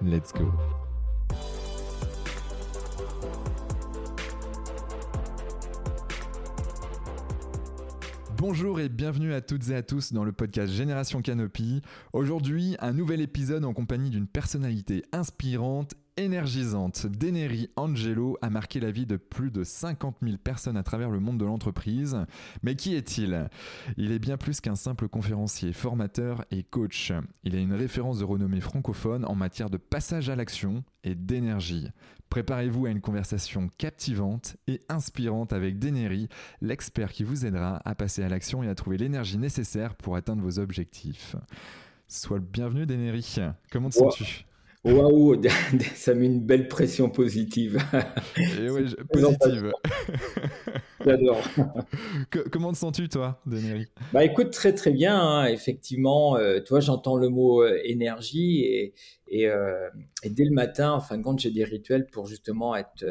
Let's go. Bonjour et bienvenue à toutes et à tous dans le podcast Génération Canopy. Aujourd'hui, un nouvel épisode en compagnie d'une personnalité inspirante énergisante d'Eneri Angelo a marqué la vie de plus de 50 000 personnes à travers le monde de l'entreprise. Mais qui est-il? Il est bien plus qu'un simple conférencier, formateur et coach. Il est une référence de renommée francophone en matière de passage à l'action et d'énergie. Préparez-vous à une conversation captivante et inspirante avec Deneri, l'expert qui vous aidera à passer à l'action et à trouver l'énergie nécessaire pour atteindre vos objectifs. Sois le bienvenu Deneri. Comment te sens-tu? Waouh, ça met une belle pression positive. Et positive. J'adore. Comment te sens-tu, toi, Deneri Bah écoute, très très bien. Hein. Effectivement, euh, toi, j'entends le mot euh, énergie et, euh, et, dès le matin, en fin de compte, j'ai des rituels pour justement être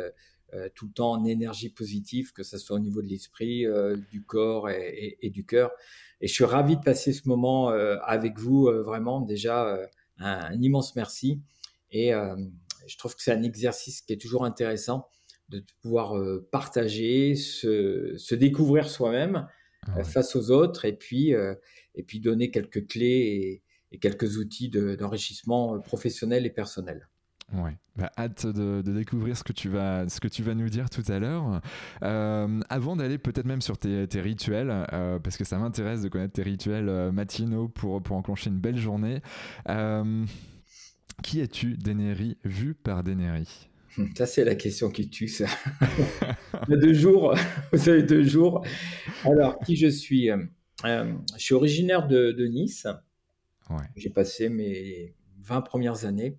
tout le temps en énergie positive, que ce soit au niveau de l'esprit, du corps et, et, du cœur. Et je suis ravi de passer ce moment avec vous, vraiment déjà. un immense merci. Et euh, je trouve que c'est un exercice qui est toujours intéressant de pouvoir euh, partager, se, se découvrir soi-même ah euh, face aux autres et puis, et puis donner quelques clés et, et quelques outils d'enrichissement professionnel et personnel. Ouais, bah, hâte de, de, découvrir ce que tu vas, ce que tu vas nous dire tout à l'heure. Euh, avant d'aller peut-être même sur tes, tes rituels, euh, parce que ça m'intéresse de connaître tes rituels matinaux pour, pour enclencher une belle journée. Euh, qui es-tu, Deneri, vu par Deneri Ça, c'est la question qui tue, ça. Il y a deux jours, vous avez deux jours. Alors, qui je suis euh, Je suis originaire de, Nice. J'ai passé mes 20 premières années.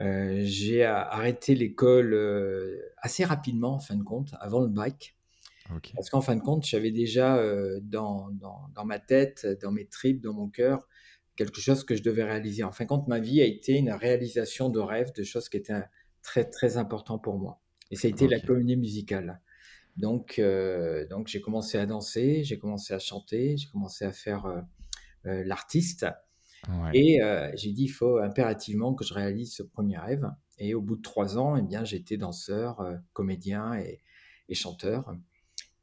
Euh, j'ai arrêté l'école euh, assez rapidement, en fin de compte, avant le bac. Parce qu'en fin de compte, j'avais déjà dans, dans, dans, ma tête, dans mes tripes, dans mon cœur, quelque chose que je devais réaliser. En fin de compte, ma vie a été une réalisation de rêves, de choses qui étaient très très importantes pour moi. Et ça a été la comédie musicale. Donc, euh, donc j'ai commencé à danser, j'ai commencé à chanter, j'ai commencé à faire euh, euh, l'artiste. Et j'ai dit, il faut impérativement que je réalise ce premier rêve. Et au bout de trois ans, eh bien, j'étais danseur, comédien et, et chanteur.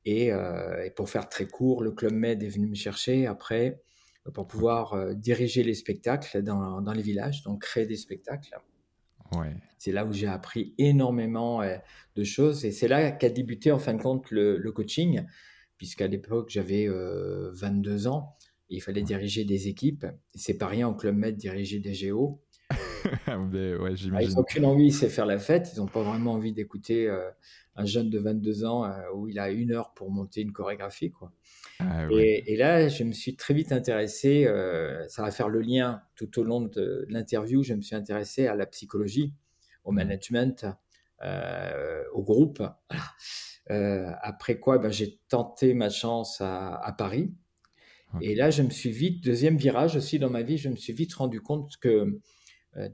Et, et, pour faire très court, le Club Med est venu me chercher après pour pouvoir euh, diriger les spectacles dans, dans, les villages, donc créer des spectacles. Ouais. C'est là où j'ai appris énormément euh, de choses et c'est là qu'a débuté en fin de compte le, le coaching, puisqu'à l'époque j'avais 22 euh, ans et il fallait diriger des équipes. C'est pas rien au Club Med diriger des géos. Mais ouais, ah, ils n'ont aucune envie, c'est faire la fête. Ils n'ont pas vraiment envie d'écouter un jeune de 22 ans où il a une heure pour monter une chorégraphie. Quoi. Ah et, là, je me suis très vite intéressé, euh, ça va faire le lien tout au long de, l'interview, je me suis intéressé à la psychologie, au mmh. management, euh, au groupe. Euh, après quoi, ben, j'ai tenté ma chance à, Paris. Et là, je me suis vite, deuxième virage aussi dans ma vie, je me suis vite rendu compte que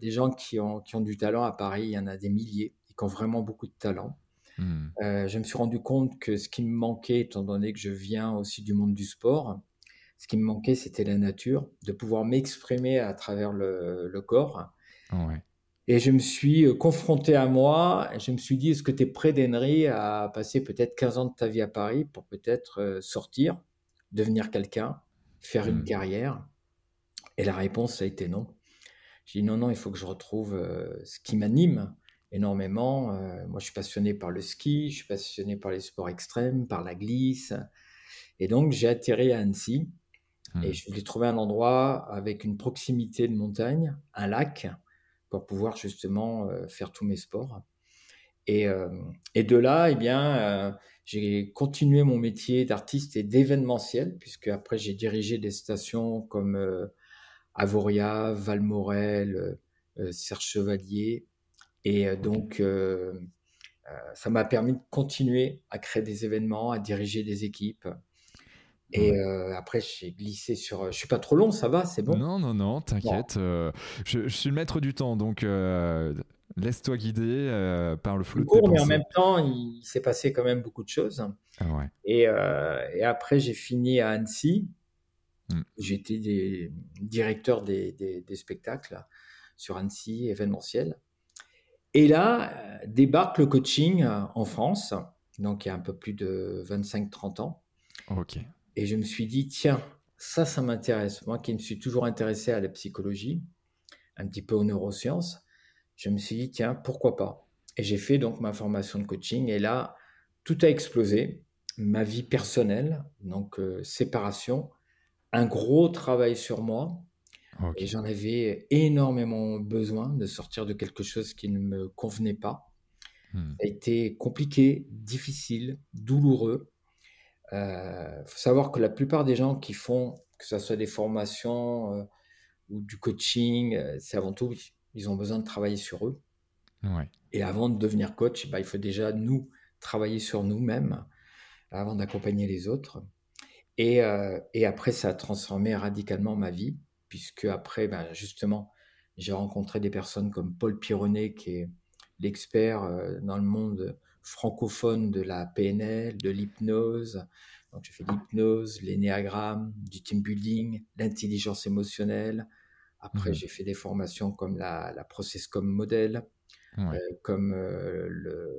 des gens qui ont, qui ont du talent à Paris, il y en a des milliers, et qui ont vraiment beaucoup de talent. Hmm. Euh, je me suis rendu compte que ce qui me manquait, étant donné que je viens aussi du monde du sport, ce qui me manquait, c'était la nature, de pouvoir m'exprimer à travers le, corps. Et je me suis euh, confronté à moi, et je me suis dit, est-ce que tu es prêt, d'Henry, à passer peut-être 15 ans de ta vie à Paris pour peut-être euh, sortir, devenir quelqu'un, faire une hmm. carrière? Et la réponse, ça a été non. J'ai dit, non, non, il faut que je retrouve ce qui m'anime, énormément. moi, je suis passionné par le ski, je suis passionné par les sports extrêmes, par la glisse. Et donc, j'ai atterri à Annecy. Et mmh. je voulais trouver un endroit avec une proximité de montagne, un lac, pour pouvoir justement faire tous mes sports. Et, et de là, eh bien, j'ai continué mon métier d'artiste et d'événementiel, puisque après j'ai dirigé des stations comme euh, Avoria, Valmorel, euh, euh, Serge Chevalier. Et donc, ça m'a permis de continuer à créer des événements, à diriger des équipes. Et après, j'ai glissé sur. Je suis pas trop long, ça va, c'est bon? Non, non, non, t'inquiète. je, je, suis le maître du temps, donc Laisse-toi guider euh, par le flou. Court, mais en même temps, il s'est passé quand même beaucoup de choses. Ah et, euh, et, après, j'ai fini à Annecy. Hmm. J'étais directeur des, des, spectacles sur Annecy, événementiel. Et là, euh, débarque le coaching en France, donc il y a un peu plus de 25-30 ans. Ok. Et je me suis dit, tiens, ça, ça m'intéresse. Moi qui me suis toujours intéressé à la psychologie, un petit peu aux neurosciences, je me suis dit, tiens, pourquoi pas? Et j'ai fait donc ma formation de coaching et là, tout a explosé. Ma vie personnelle, donc euh, séparation, un gros travail sur moi. Et j'en avais énormément besoin de sortir de quelque chose qui ne me convenait pas. Hmm. Ça a été compliqué, difficile, douloureux. Il euh, faut savoir que la plupart des gens qui font, que ce soit des formations euh, ou du coaching, c'est avant tout ils ont besoin de travailler sur eux. Et avant de devenir coach, bah, il faut déjà nous travailler sur nous-mêmes avant d'accompagner les autres. Et, euh, et, après, ça a transformé radicalement ma vie, puisque après, ben, justement, j'ai rencontré des personnes comme Paul Pironnet, qui est l'expert euh, dans le monde francophone de la PNL, de l'hypnose. Donc, j'ai fait l'hypnose, l'énéagramme, du team building, l'intelligence émotionnelle, après, mmh j'ai fait des formations comme la, la Process comme modèle, euh, comme euh, le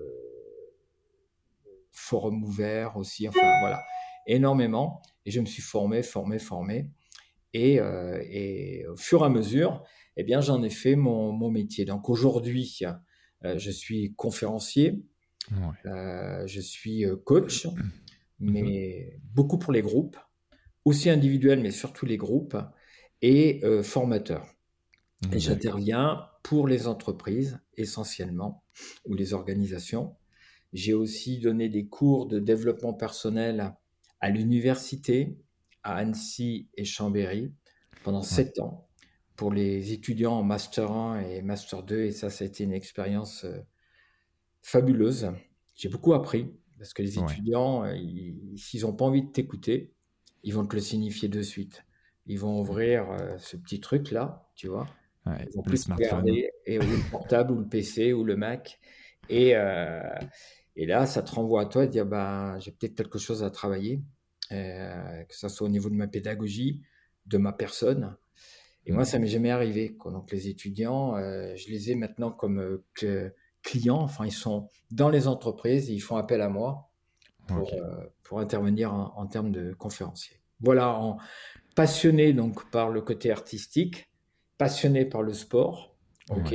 forum ouvert aussi, enfin voilà, énormément. Et je me suis formé, formé, formé. Et, euh, et au fur et à mesure, eh bien, j'en ai fait mon, mon métier. Donc aujourd'hui, je suis conférencier, je suis coach, mmh mais beaucoup pour les groupes, aussi individuels, mais surtout les groupes et euh, formateur. Et j'interviens pour les entreprises essentiellement ou les organisations. J'ai aussi donné des cours de développement personnel à l'université, à Annecy et Chambéry pendant sept ans pour les étudiants en Master 1 et Master 2. Et ça, ça a été une expérience euh, fabuleuse. J'ai beaucoup appris parce que les étudiants, euh, s'ils n'ont pas envie de t'écouter, ils vont te le signifier de suite ils vont ouvrir euh, ce petit truc là, tu vois. ils vont plus regarder et ou le portable ou le PC ou le Mac et euh, et là ça te renvoie à toi de dire bah j'ai peut-être quelque chose à travailler, euh, que ce soit au niveau de ma pédagogie, de ma personne. Et moi ça m'est jamais arrivé. Quoi. Donc les étudiants, je les ai maintenant comme clients. Enfin ils sont dans les entreprises, et ils font appel à moi pour, pour intervenir en, en, termes de conférencier. Voilà, en, passionné donc par le côté artistique, passionné par le sport. Ok.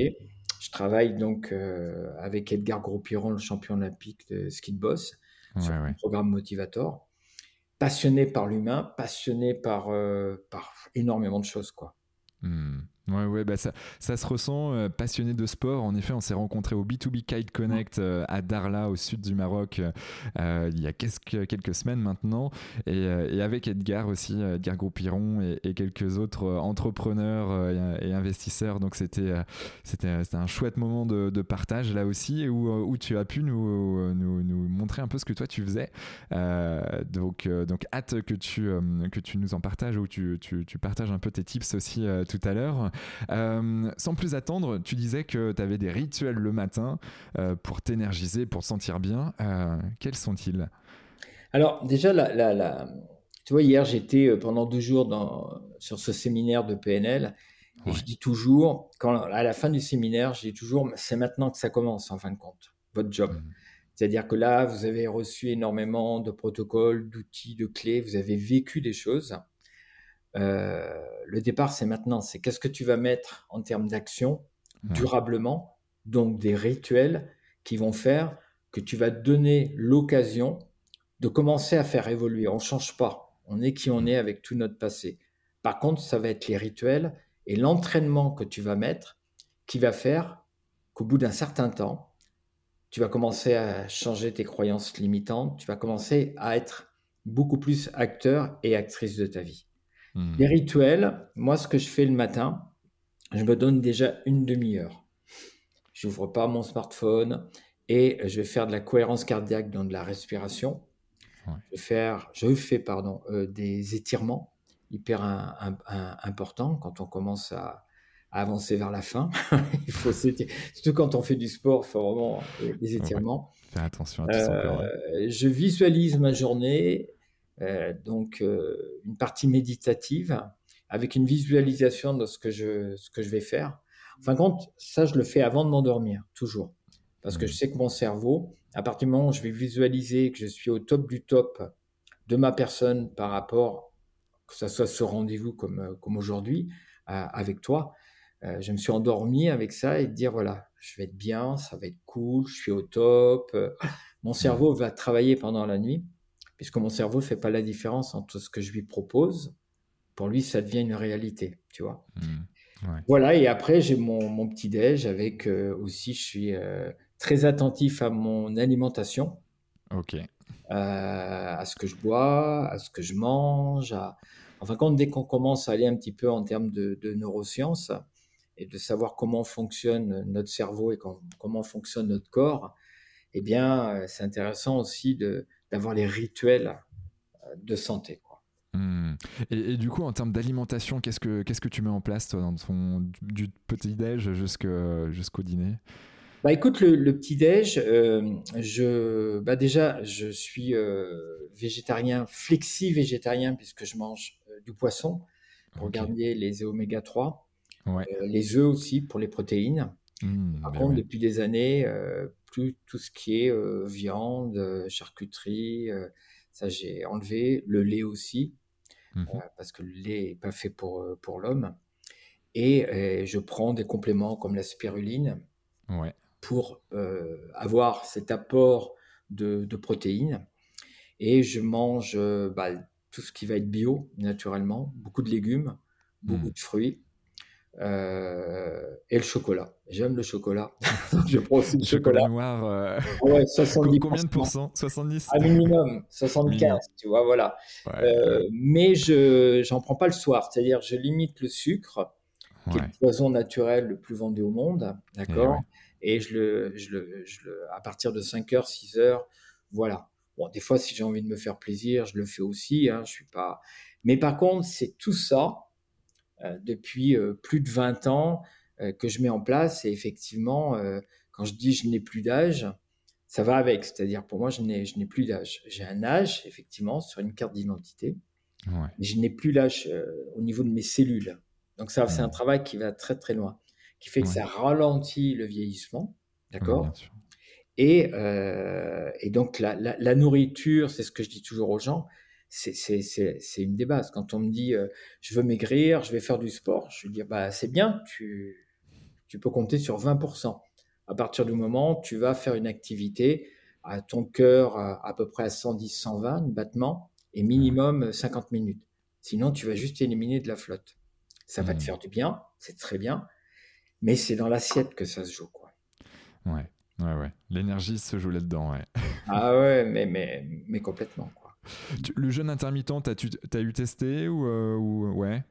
Je travaille donc euh, avec Edgar Gros-Piron, le champion olympique de ski de boss, sur un programme Motivator. Passionné par l'humain, passionné par, euh, par énormément de choses, quoi. Hmm. Ouais, ouais, bah ça, ça se ressent. Euh, passionné de sport, en effet, on s'est rencontré au B2B Kite Connect euh, à Darla, au sud du Maroc, euh, il y a quelques, quelques semaines maintenant. Et, et avec Edgar aussi, Edgar Groupiron et, et, quelques autres entrepreneurs et, investisseurs. Donc c'était c'était un chouette moment de, de, partage là aussi, où, où tu as pu nous, nous, nous, montrer un peu ce que toi tu faisais. donc, donc hâte que tu, que tu nous en partages, ou tu, tu, tu partages un peu tes tips aussi tout à l'heure. Euh, sans plus attendre, tu disais que tu avais des rituels le matin euh, pour t'énergiser, pour te sentir bien. Euh, quels sont-ils? Alors déjà, la, tu vois, hier j'étais pendant deux jours dans, sur ce séminaire de PNL. Et je dis toujours, quand, à la fin du séminaire, je dis toujours, c'est maintenant que ça commence en fin de compte, votre job. Mmh. C'est-à-dire que là, vous avez reçu énormément de protocoles, d'outils, de clés, vous avez vécu des choses. Euh, le départ, c'est maintenant. C'est qu'est-ce que tu vas mettre en termes d'action durablement donc des rituels qui vont faire que tu vas donner l'occasion de commencer à faire évoluer. On ne change pas. On est qui on est avec tout notre passé. Par contre, ça va être les rituels et l'entraînement que tu vas mettre qui va faire qu'au bout d'un certain temps, tu vas commencer à changer tes croyances limitantes, tu vas commencer à être beaucoup plus acteur et actrice de ta vie. Hmm. Les rituels, moi, ce que je fais le matin, je me donne déjà une demi-heure. Je n'ouvre pas mon smartphone et je vais faire de la cohérence cardiaque dans de la respiration. Je, vais faire, je fais pardon, euh, des étirements hyper importants quand on commence à, avancer vers la fin. il faut surtout quand on fait du sport, il faut vraiment euh, des étirements. Faire attention à tout euh, Je visualise ma journée, donc une partie méditative, avec une visualisation de ce que je, ce que je vais faire. En fin de compte, ça, je le fais avant de m'endormir, toujours. Parce que je mmh. sais que mon cerveau, à partir du moment où je vais visualiser que je suis au top du top de ma personne par rapport, que ce soit ce rendez-vous comme, comme aujourd'hui, avec toi, euh, je me suis endormi avec ça et dire voilà, je vais être bien, ça va être cool, je suis au top. Euh, mon cerveau va travailler pendant la nuit, puisque mon cerveau ne fait pas la différence entre ce que je lui propose. Pour lui, ça devient une réalité, tu vois. Mmh. Voilà, et après, j'ai mon, petit déj avec euh, aussi, je suis très attentif à mon alimentation. Ok. à ce que je bois, à ce que je mange. À... Enfin, quand dès qu'on commence à aller un petit peu en termes de, de neurosciences, et de savoir comment fonctionne notre cerveau et comment fonctionne notre corps, eh bien, euh, c'est intéressant aussi d'avoir les rituels euh, de santé. Hmm. Et, du coup, en termes d'alimentation, qu'est-ce que qu'est-ce que tu mets en place toi, dans ton du petit déj jusqu'au dîner? Bah écoute, le, petit déj, euh, je bah déjà je suis végétarien, flexi végétarien puisque je mange du poisson pour garder les oméga 3. Euh, les œufs aussi pour les protéines. Mmh, Par contre, depuis des années, euh, plus tout ce qui est euh, viande, charcuterie, ça j'ai enlevé. Le lait aussi, mmh parce que le lait n'est pas fait pour, pour l'homme. Et, je prends des compléments comme la spiruline pour avoir cet apport de, protéines. Et je mange bah, tout ce qui va être bio, naturellement, beaucoup de légumes, beaucoup mmh. de fruits. Euh, et le chocolat. J'aime le chocolat. je prends aussi le chocolat. noir. Euh, ouais, 70 Combien de pourcents? 70 Un minimum, 75, tu vois, voilà. Euh, mais je j'en prends pas le soir, c'est-à-dire je limite le sucre, qui est le poison naturel le plus vendu au monde, d'accord? Et, je, le, je, le, je le, à partir de 5h, 6h, voilà. Bon, des fois, si j'ai envie de me faire plaisir, je le fais aussi, hein, je suis pas... Mais par contre, c'est tout ça depuis euh, plus de 20 ans euh, que je mets en place. Et effectivement, quand je dis je n'ai plus d'âge, ça va avec. C'est-à-dire, pour moi, je n'ai, je n'ai plus d'âge. J'ai un âge, effectivement, sur une carte d'identité, mais je n'ai plus l'âge au niveau de mes cellules. Donc, ça, c'est un travail qui va très, très loin, qui fait que ça ralentit le vieillissement. D'accord? Et, et, donc, la, la nourriture, c'est ce que je dis toujours aux gens, c'est une des bases. Quand on me dit euh, je veux maigrir, je vais faire du sport, je vais dire bah, c'est bien, tu, tu peux compter sur 20%. À partir du moment où tu vas faire une activité à ton cœur à, peu près à 110, 120 battements et minimum 50 minutes. Sinon, tu vas juste éliminer de la flotte. Ça va te mmh. faire du bien, c'est très bien, mais c'est dans l'assiette que ça se joue. Quoi. Ouais, ouais, ouais. L'énergie se joue là-dedans, ouais. ah ouais, mais, mais, mais complètement. Quoi. Le jeûne intermittent, t'as as eu testé ou, euh, ouais?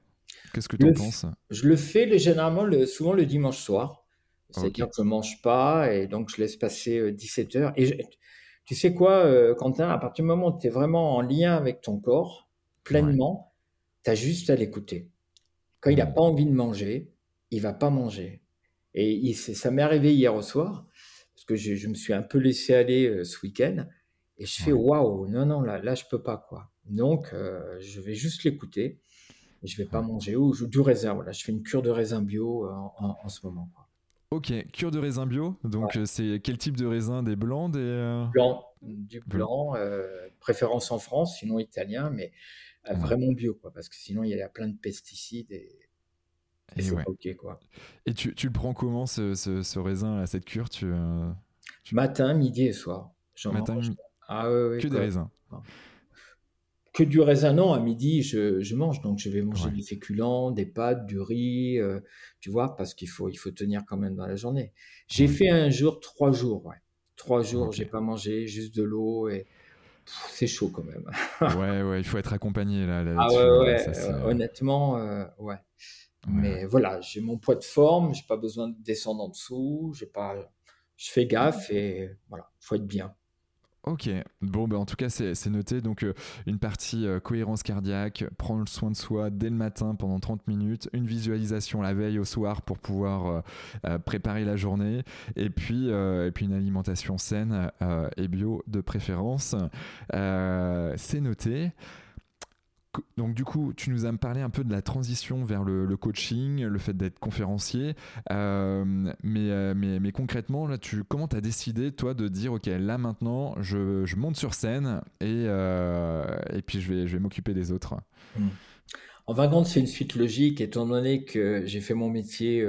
Qu'est-ce que tu en penses? Je le fais généralement le, souvent le dimanche soir. C'est-à-dire que je ne mange pas et donc je laisse passer 17 euh, heures. Et tu sais quoi, euh, Quentin, à partir du moment où tu es vraiment en lien avec ton corps, pleinement, tu as juste à l'écouter. Quand il n'a mmh. pas envie de manger, il va pas manger. Et ça m'est arrivé hier au soir, parce que je, je, me suis un peu laissé aller ce week-end. Et je fais waouh, non, non, là, là, je peux pas, quoi. Donc, euh, je vais juste l'écouter. Je vais pas manger ou du raisin. Voilà, je fais une cure de raisin bio euh, en, ce moment. Quoi. Ok, cure de raisin bio. Donc, euh, c'est quel type de raisin? Des blancs des Blanc, du blanc, préférence en France, sinon italien, mais vraiment bio, quoi. Parce que sinon, il y a plein de pesticides et Et, c'est ok, quoi. Et tu, tu, le prends comment, ce, ce, raisin, à cette cure? Tu, Matin, midi et soir. Matin. Ah, ouais, que des raisins que du raisin, non. À midi, je, je mange. Donc, je vais manger des féculents, des pâtes, du riz, euh, tu vois, parce qu'il faut, il faut tenir quand même dans la journée. J'ai fait un jour, trois jours, ouais. Trois jours, j'ai pas mangé, juste de l'eau et c'est chaud quand même. ouais, ouais, il faut être accompagné là. ah ouais, ouais, honnêtement, euh, ouais. Mais voilà, j'ai mon poids de forme, j'ai pas besoin de descendre en dessous, j'ai pas, je fais gaffe et voilà, faut être bien. Ok, bon, ben en tout cas, c'est noté. Donc, euh, une partie euh, cohérence cardiaque, prendre soin de soi dès le matin pendant 30 minutes, une visualisation la veille au soir pour pouvoir euh, préparer la journée, et puis, et puis une alimentation saine et bio de préférence. c'est noté donc du coup, tu nous as parlé un peu de la transition vers le, coaching, le fait d'être conférencier. Euh, euh, mais, mais, concrètement, là, tu, comment tu as décidé, toi, de dire, OK, là maintenant, je, monte sur scène et, euh, et puis je vais, je vais m'occuper des autres? Hmm. En fin de compte, c'est une suite logique, étant donné que j'ai fait mon métier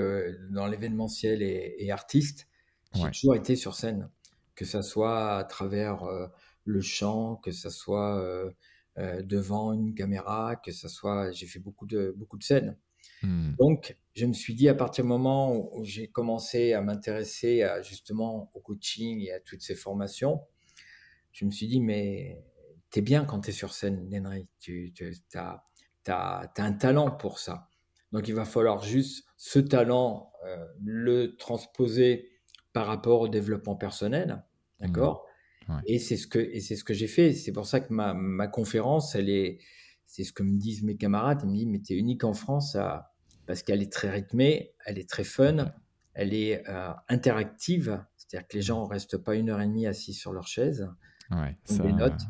dans l'événementiel et, artiste. J'ai toujours été sur scène, que ce soit à travers le chant, que ce soit euh, devant une caméra, que ce soit, j'ai fait beaucoup de, beaucoup de scènes. Hmm. Donc, je me suis dit, à partir du moment où j'ai commencé à m'intéresser à, justement au coaching et à toutes ces formations, je me suis dit, mais t'es bien quand tu es sur scène, Nenry. Tu, as, as, un talent pour ça. Donc, il va falloir juste ce talent, euh, le transposer par rapport au développement personnel. D'accord? Et c'est ce que et c'est ce que j'ai fait. C'est pour ça que ma, ma conférence, elle est, c'est ce que me disent mes camarades. Ils me disent mais t'es unique en France parce qu'elle est très rythmée, elle est très fun, elle est euh, interactive. C'est-à-dire que les gens ne restent pas une heure et demie assis sur leur chaise. Ouais, ça, des notes.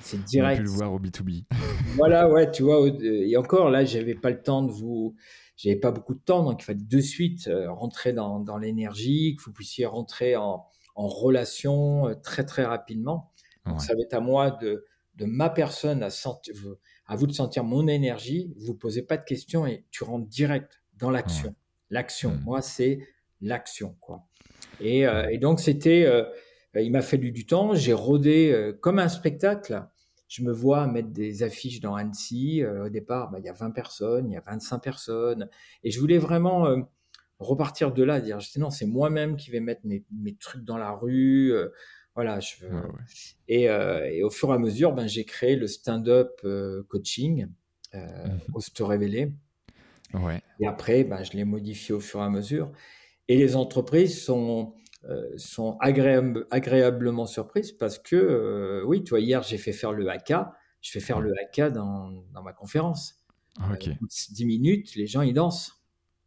C'est direct. On a pu le voir au B2B. voilà, ouais, tu vois. Et encore là, j'avais pas le temps de vous. J'avais pas beaucoup de temps, donc il fallait de suite euh, rentrer dans, dans l'énergie, que vous puissiez rentrer en, en relation euh, très très rapidement. Donc, ça va être à moi de, de ma personne à, sentir, à vous de sentir mon énergie. Vous posez pas de questions et tu rentres direct dans l'action. L'action, mmh. moi, c'est l'action, quoi. Et, euh, et donc, c'était, euh, il m'a fallu du temps. J'ai rodé comme un spectacle. Je me vois mettre des affiches dans Annecy. au départ, bah, il y a 20 personnes, il y a 25 personnes. Et je voulais vraiment repartir de là, dire non, c'est moi-même qui vais mettre mes, mes, trucs dans la rue. Euh, voilà, je veux... Et, euh, et, au fur et à mesure, ben, j'ai créé le stand-up euh, coaching, mmh. se révéler. Ouais. Et après, ben, je l'ai modifié au fur et à mesure. Et les entreprises sont, sont agréablement surprises parce que, oui, toi, hier, j'ai fait faire le haka. Je fais faire le haka dans, dans ma conférence. Okay. 10 minutes, les gens, ils dansent.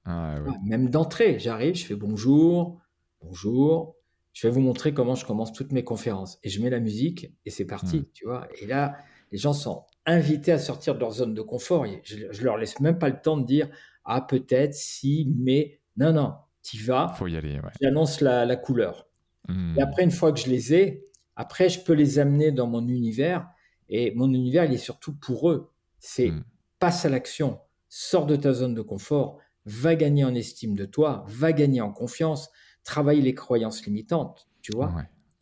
Ah, même d'entrée, j'arrive, je fais bonjour, bonjour. Je vais vous montrer comment je commence toutes mes conférences. Et je mets la musique et c'est parti, hmm. tu vois. Et là, les gens sont invités à sortir de leur zone de confort. Je, je leur laisse même pas le temps de dire ah peut-être si, mais non non, tu vas. Faut y aller. J'annonce la, couleur. Hmm. Et après une fois que je les ai, après je peux les amener dans mon univers. Et mon univers, il est surtout pour eux. C'est hmm. passe à l'action, sors de ta zone de confort, va gagner en estime de toi, va gagner en confiance, travaille les croyances limitantes, tu vois.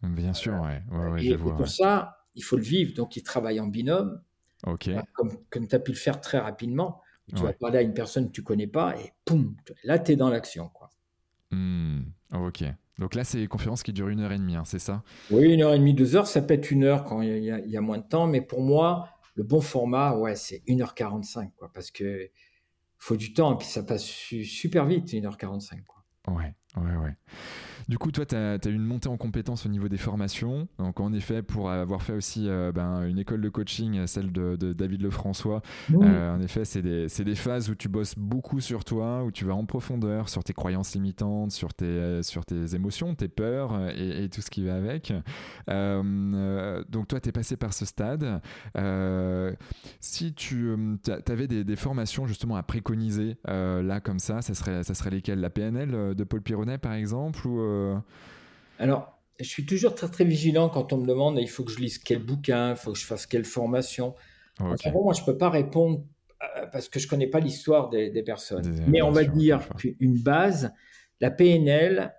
bien sûr, ouais. ouais, et, pour ça, il faut le vivre. Donc, il travaille en binôme, Ok. comme, comme tu as pu le faire très rapidement. Tu vas parler à une personne que tu connais pas et poum, là, tu es dans l'action. quoi. Hmm, ok. Donc là, c'est une conférence qui dure une heure et demie, hein, c'est ça? Oui, une heure et demie, deux heures. Ça peut être une heure quand il y, y, a moins de temps. Mais pour moi, le bon format, ouais, c'est 1h45. Quoi, parce que faut du temps, et puis ça passe super vite, 1h45. Quoi. Ouais, ouais, ouais. Du coup, toi, tu as, as, une montée en compétences au niveau des formations. Donc, en effet, pour avoir fait aussi euh, ben, une école de coaching, celle de, David Lefrançois, euh, en effet, c'est des, des, phases où tu bosses beaucoup sur toi, où tu vas en profondeur sur tes croyances limitantes, sur tes, sur tes émotions, tes peurs et, tout ce qui va avec. Euh, donc, toi, tu es passé par ce stade. si tu avais des, des, formations justement à préconiser là, comme ça, ça serait, ça serait lesquelles? La PNL de Paul Pironnet, par exemple ou euh, Alors, je suis toujours très très vigilant quand on me demande il faut que je lise quel bouquin, il faut que je fasse quelle formation. moi, je peux pas répondre parce que je connais pas l'histoire des, personnes. Mais on va dire qu'une base, la PNL,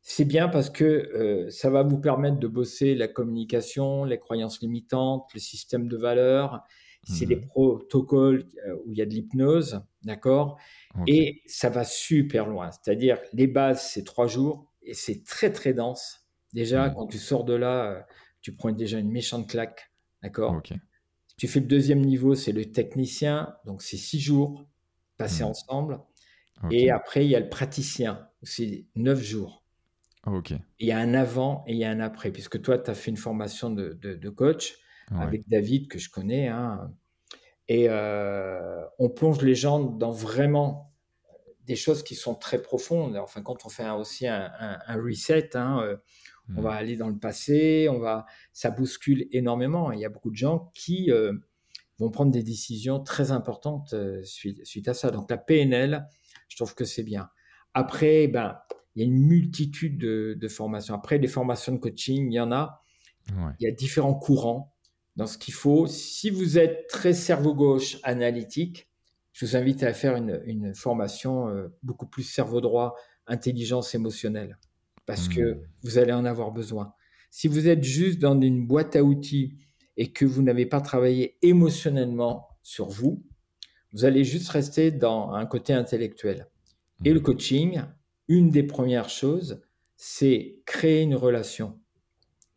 c'est bien parce que euh, ça va vous permettre de bosser la communication, les croyances limitantes, le système de valeurs. C'est des mmh. protocoles euh, où il y a de l'hypnose, d'accord? Et ça va super loin. C'est-à-dire, les bases, c'est trois jours et c'est très, très dense. Déjà, mmh. quand tu sors de là, euh, tu prends déjà une méchante claque, d'accord? Tu fais le deuxième niveau, c'est le technicien, donc c'est six jours passés mmh. ensemble. Et après, il y a le praticien, c'est neuf jours. Il y a un avant et il y a un après, puisque toi, tu as fait une formation de, de, coach avec David, que je connais. Hein, et euh, on plonge les gens dans vraiment des choses qui sont très profondes. Enfin, quand on fait aussi un, un, reset, hein, euh, on va aller dans le passé, on va, ça bouscule énormément. Il y a beaucoup de gens qui euh, vont prendre des décisions très importantes suite, suite, à ça. Donc la PNL, je trouve que c'est bien. Après, ben, il y a une multitude de, formations. Après, les formations de coaching, il y en a. Il y a différents courants dans ce qu'il faut. Si vous êtes très cerveau gauche analytique, je vous invite à faire une, formation euh, beaucoup plus cerveau droit, intelligence émotionnelle, parce que hmm. vous allez en avoir besoin. Si vous êtes juste dans une boîte à outils et que vous n'avez pas travaillé émotionnellement sur vous, vous allez juste rester dans un côté intellectuel. Et le hmm. coaching, une des premières choses, c'est créer une relation.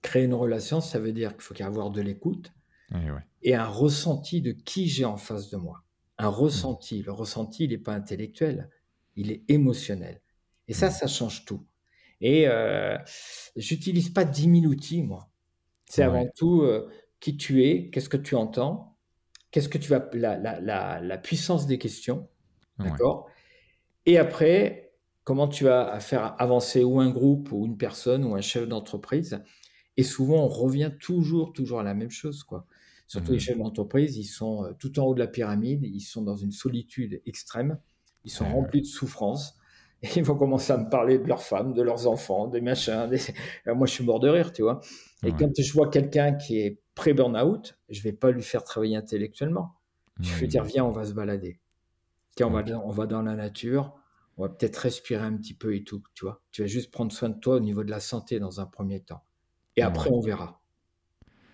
Créer une relation, ça veut dire qu'il faut y avoir de l'écoute et un ressenti de qui j'ai en face de moi. Un ressenti. Le ressenti, il n'est pas intellectuel, il est émotionnel. Et ça, ça change tout. Et euh, j'utilise pas 10 000 outils, moi. C'est avant tout euh, qui tu es, qu'est-ce que tu entends, qu'est-ce que tu vas, la, la, la, puissance des questions, d'accord? Et après, comment tu vas faire avancer ou un groupe ou une personne ou un chef d'entreprise? Et souvent, on revient toujours, toujours à la même chose, quoi. Surtout les mmh. chefs d'entreprise, ils sont euh, tout en haut de la pyramide, ils sont dans une solitude extrême, ils sont remplis de souffrance. Et ils vont commencer à me parler de leurs femmes, de leurs enfants, des machins. Moi, je suis mort de rire, tu vois. Et quand je vois quelqu'un qui est pré-burnout, je vais pas lui faire travailler intellectuellement. Je vais dire, viens, on va se balader. Tiens, on, va, on va dans la nature, on va peut-être respirer un petit peu et tout, tu vois. Tu vas juste prendre soin de toi au niveau de la santé dans un premier temps. Et après, on verra.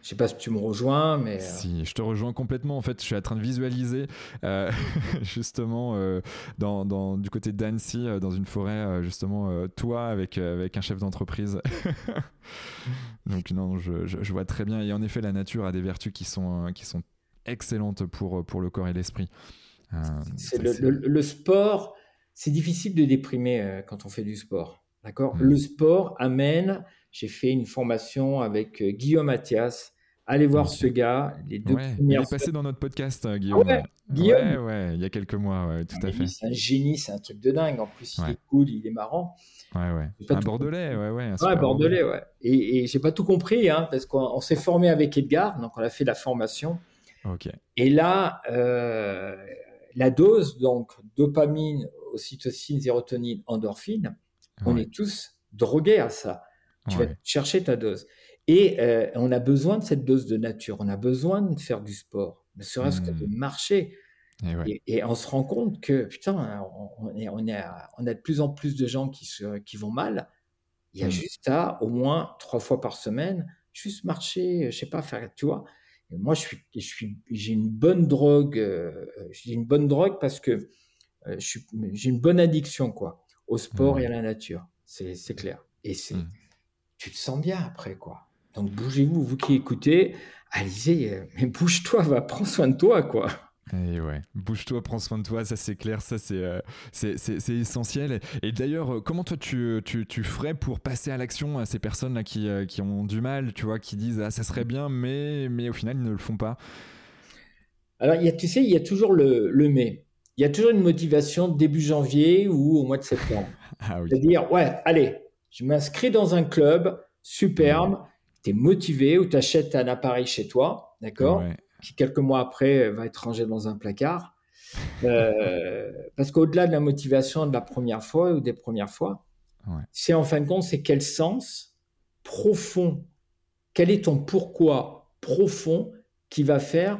Je sais pas si tu me rejoins, mais... Euh, si, je te rejoins complètement. En fait, je suis en train de visualiser euh, justement euh, dans, du côté d'Annecy, dans une forêt, justement, toi avec, avec un chef d'entreprise. Donc non, je, je, vois très bien. Et en effet, la nature a des vertus qui sont, qui sont excellentes pour, pour le corps et l'esprit. le, le, sport c'est difficile de déprimer quand on fait du sport. D'accord? Mmh. Le sport amène. J'ai fait une formation avec Guillaume Mathias. Allez voir ce gars. Les deux ouais, Il est passé dans notre podcast, euh, Guillaume. Ah ouais, Guillaume. Ouais, il y a quelques mois, tout à fait. C'est un génie, c'est un truc de dingue. En plus, il est cool, il est marrant. Ouais, ouais. Un Bordelais, ouais, ouais. Un ouais, Bordelais, ouais. Et, et j'ai pas tout compris, hein, parce qu'on s'est formé avec Edgar, donc on a fait la formation. Ok. Et là, la dose, donc dopamine, ocytocine, sérotonine, endorphine, on est tous drogués à ça. Tu vas chercher ta dose. Et euh, on a besoin de cette dose de nature. On a besoin de faire du sport, ne serait-ce que de mmh. marcher. Et, on se rend compte que, putain, on, est, on, est on a de plus en plus de gens qui, se, qui vont mal. Il y a mmh. juste à, au moins trois fois par semaine, juste marcher, je sais pas, faire, tu vois. moi, je suis, je suis, j'ai une bonne drogue. Euh, j'ai une bonne drogue parce que euh, j'ai une bonne addiction quoi, au sport et à la nature. C'est clair. Et c'est, mmh. tu te sens bien après quoi. Donc bougez-vous, vous qui écoutez, allez, euh, mais bouge-toi, va, prends soin de toi quoi. Et ouais, bouge-toi, prends soin de toi, ça c'est clair, ça c'est euh, c'est essentiel. Et, d'ailleurs, comment toi tu, tu, tu, ferais pour passer à l'action à ces personnes-là qui, qui ont du mal, tu vois, qui disent ah ça serait bien, mais, mais au final ils ne le font pas? Alors, y a, tu sais, il y a toujours le, le mais il y a toujours une motivation début janvier ou au mois de septembre. Ah C'est-à-dire, ouais, allez, je m'inscris dans un club superbe, tu es motivé ou tu achètes un appareil chez toi, d'accord Qui quelques mois après va être rangé dans un placard. Euh, parce qu'au-delà de la motivation de la première fois ou des premières fois, c'est en fin de compte, c'est quel sens profond, quel est ton pourquoi profond qui va faire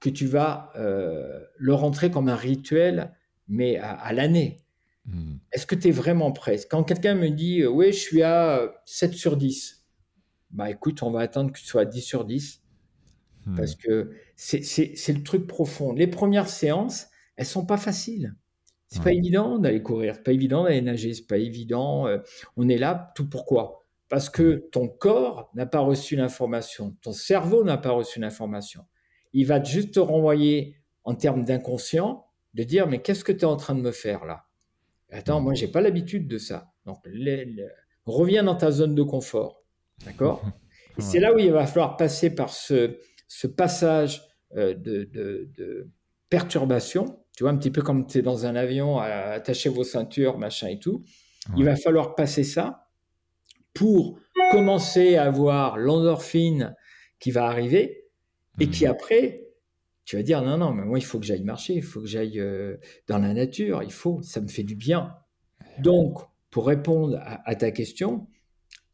que tu vas le rentrer comme un rituel, mais à, l'année. Hmm. Est-ce que tu es vraiment prêt? Quand quelqu'un me dit Oui, je suis à 7 sur 10, bah écoute, on va attendre que tu sois à 10 sur 10. Parce hmm. que c'est le truc profond. Les premières séances, elles sont pas faciles. C'est pas évident d'aller courir, c'est pas évident d'aller nager, c'est pas évident. Euh, on est là, tout pourquoi? Parce que ton corps n'a pas reçu l'information, ton cerveau n'a pas reçu l'information. Il va juste te renvoyer en termes d'inconscient, de dire mais qu'est-ce que tu es en train de me faire là? Attends, moi j'ai pas l'habitude de ça. Donc reviens dans ta zone de confort, d'accord Et c'est là où il va falloir passer par ce, ce passage euh, de, de perturbation tu vois, un petit peu comme tu es dans un avion, attacher vos ceintures, machin et tout. Il va falloir passer ça pour commencer à voir l'endorphine qui va arriver et qui hmm. après, tu vas dire non, non, mais moi, il faut que j'aille marcher, il faut que j'aille euh, dans la nature, il faut, ça me fait du bien. Donc, pour répondre à, à ta question,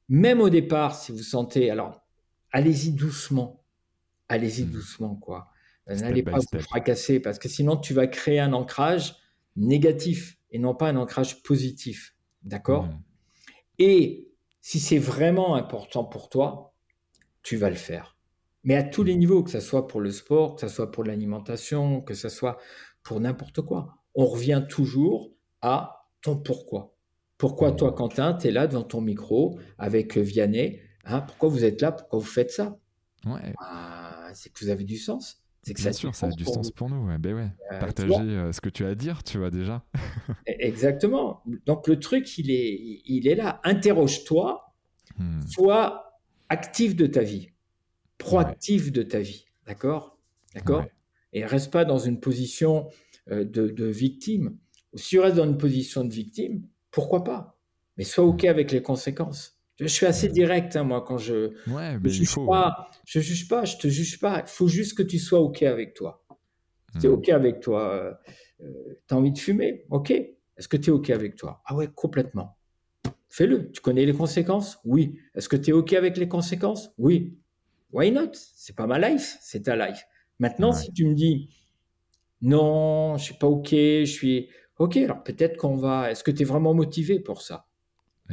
même au départ, si vous sentez, alors, allez-y doucement, allez-y hmm. doucement, quoi. N'allez pas vous fracasser parce que sinon tu vas créer un ancrage négatif et non pas un ancrage positif. D'accord? Mmh. Et si c'est vraiment important pour toi, tu vas le faire. Mais à tous les mmh. niveaux, que ce soit pour le sport, que ce soit pour l'alimentation, que ce soit pour n'importe quoi. On revient toujours à ton pourquoi. Pourquoi toi. Quentin, tu es là devant ton micro avec Vianney hein, Pourquoi vous êtes là? Pourquoi vous faites ça? Ah, C'est que vous avez du sens. C'est que Bien ça sûr, ça a du sens pour nous. Ben ouais. Euh, Partager euh, ce que tu as à dire, tu vois déjà. E-, exactement. Donc le truc, il est, il est là. Interroge-toi, hmm. sois actif de ta vie, proactif de ta vie. D'accord? D'accord? Et reste pas dans une position euh, de, de, victime. Si tu restes dans une position de victime, pourquoi pas? Mais sois OK avec les conséquences. Je suis assez direct, hein, moi, quand je. Ouais, mais juge pas. Je juge pas, je te juge pas. Il faut juste que tu sois OK avec toi. tu es. OK avec toi, euh, euh, tu as envie de fumer OK. Est-ce que tu es OK avec toi? Ah ouais, complètement. Fais-le. Tu connais les conséquences? Oui. Est-ce que tu es OK avec les conséquences? Oui. Why not? C'est pas ma life, c'est ta life. Maintenant, si tu me dis non, je suis pas OK, je suis OK, alors peut-être qu'on va. Est-ce que tu es vraiment motivé pour ça?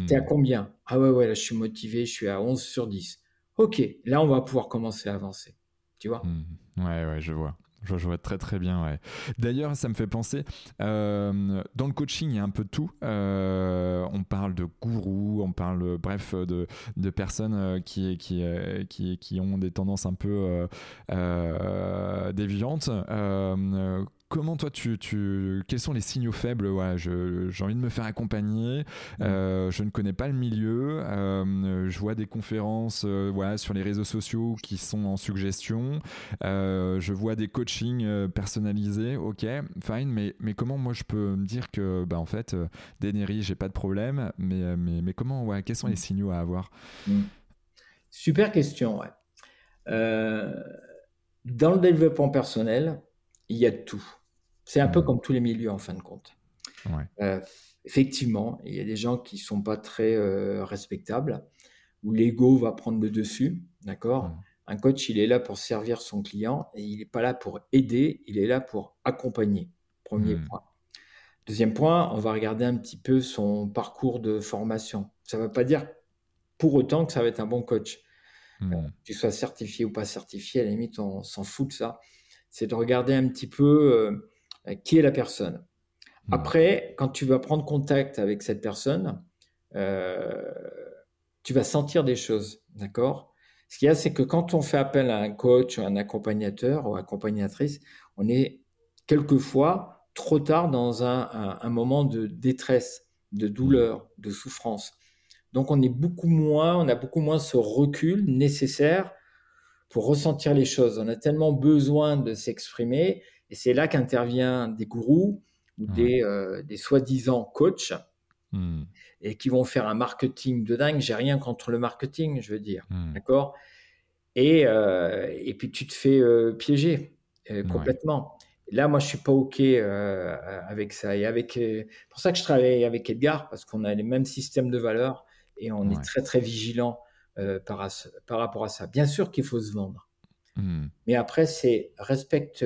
T'es à hmm. combien? Ah ouais, ouais, là, je suis motivé, je suis à 11 sur 10. Ok, là, on va pouvoir commencer à avancer. Tu vois? Hmm. Ouais, ouais, je vois. Je, vois très très bien. Ouais. D'ailleurs, ça me fait penser, euh, dans le coaching, il y a un peu de tout. Euh, on parle de gourous, on parle, bref, de, de personnes euh, qui, qui, qui, qui, ont des tendances un peu déviantes comment toi tu, tu, quels sont les signaux faibles? J'ai envie de me faire accompagner mmh. euh, je ne connais pas le milieu euh, je vois des conférences euh, sur les réseaux sociaux qui sont en suggestion je vois des coachings personnalisés ok fine mais, mais comment moi je peux me dire que bah en fait Deneri j'ai pas de problème mais, mais, mais comment ouais, quels sont les mmh. signaux à avoir? Mmh. super question ouais. dans le développement personnel il y a tout c'est un peu mmh. comme tous les milieux en fin de compte. Euh, effectivement, il y a des gens qui sont pas très euh, respectables, où l'ego va prendre le dessus, d'accord? Mmh. Un coach, il est là pour servir son client et il n'est pas là pour aider, il est là pour accompagner. Premier mmh. point. Deuxième point, on va regarder un petit peu son parcours de formation. Ça ne veut pas dire pour autant que ça va être un bon coach. Euh, que tu sois certifié ou pas certifié, à la limite, on s'en fout de ça. C'est de regarder un petit peu euh, qui est la personne? Hmm. Après, quand tu vas prendre contact avec cette personne, euh, tu vas sentir des choses, d'accord? Ce qu'il y a, c'est que quand on fait appel à un coach, un accompagnateur ou accompagnatrice, on est quelquefois trop tard dans un, un moment de détresse, de douleur, de souffrance. Donc on est beaucoup moins, on a beaucoup moins ce recul nécessaire pour ressentir les choses. On a tellement besoin de s'exprimer et c'est là qu'intervient des gourous ou des, euh, des soi-disant coachs hmm. et qui vont faire un marketing de dingue. J'ai rien contre le marketing, je veux dire. Hmm. D'accord? Et, euh, et puis tu te fais euh, piéger complètement. Là, moi, je suis pas OK avec ça. Et avec, pour ça que je travaille avec Edgar, parce qu'on a les mêmes systèmes de valeurs et on est très, très vigilant par, par rapport à ça. Bien sûr qu'il faut se vendre. Mais après, c'est respecte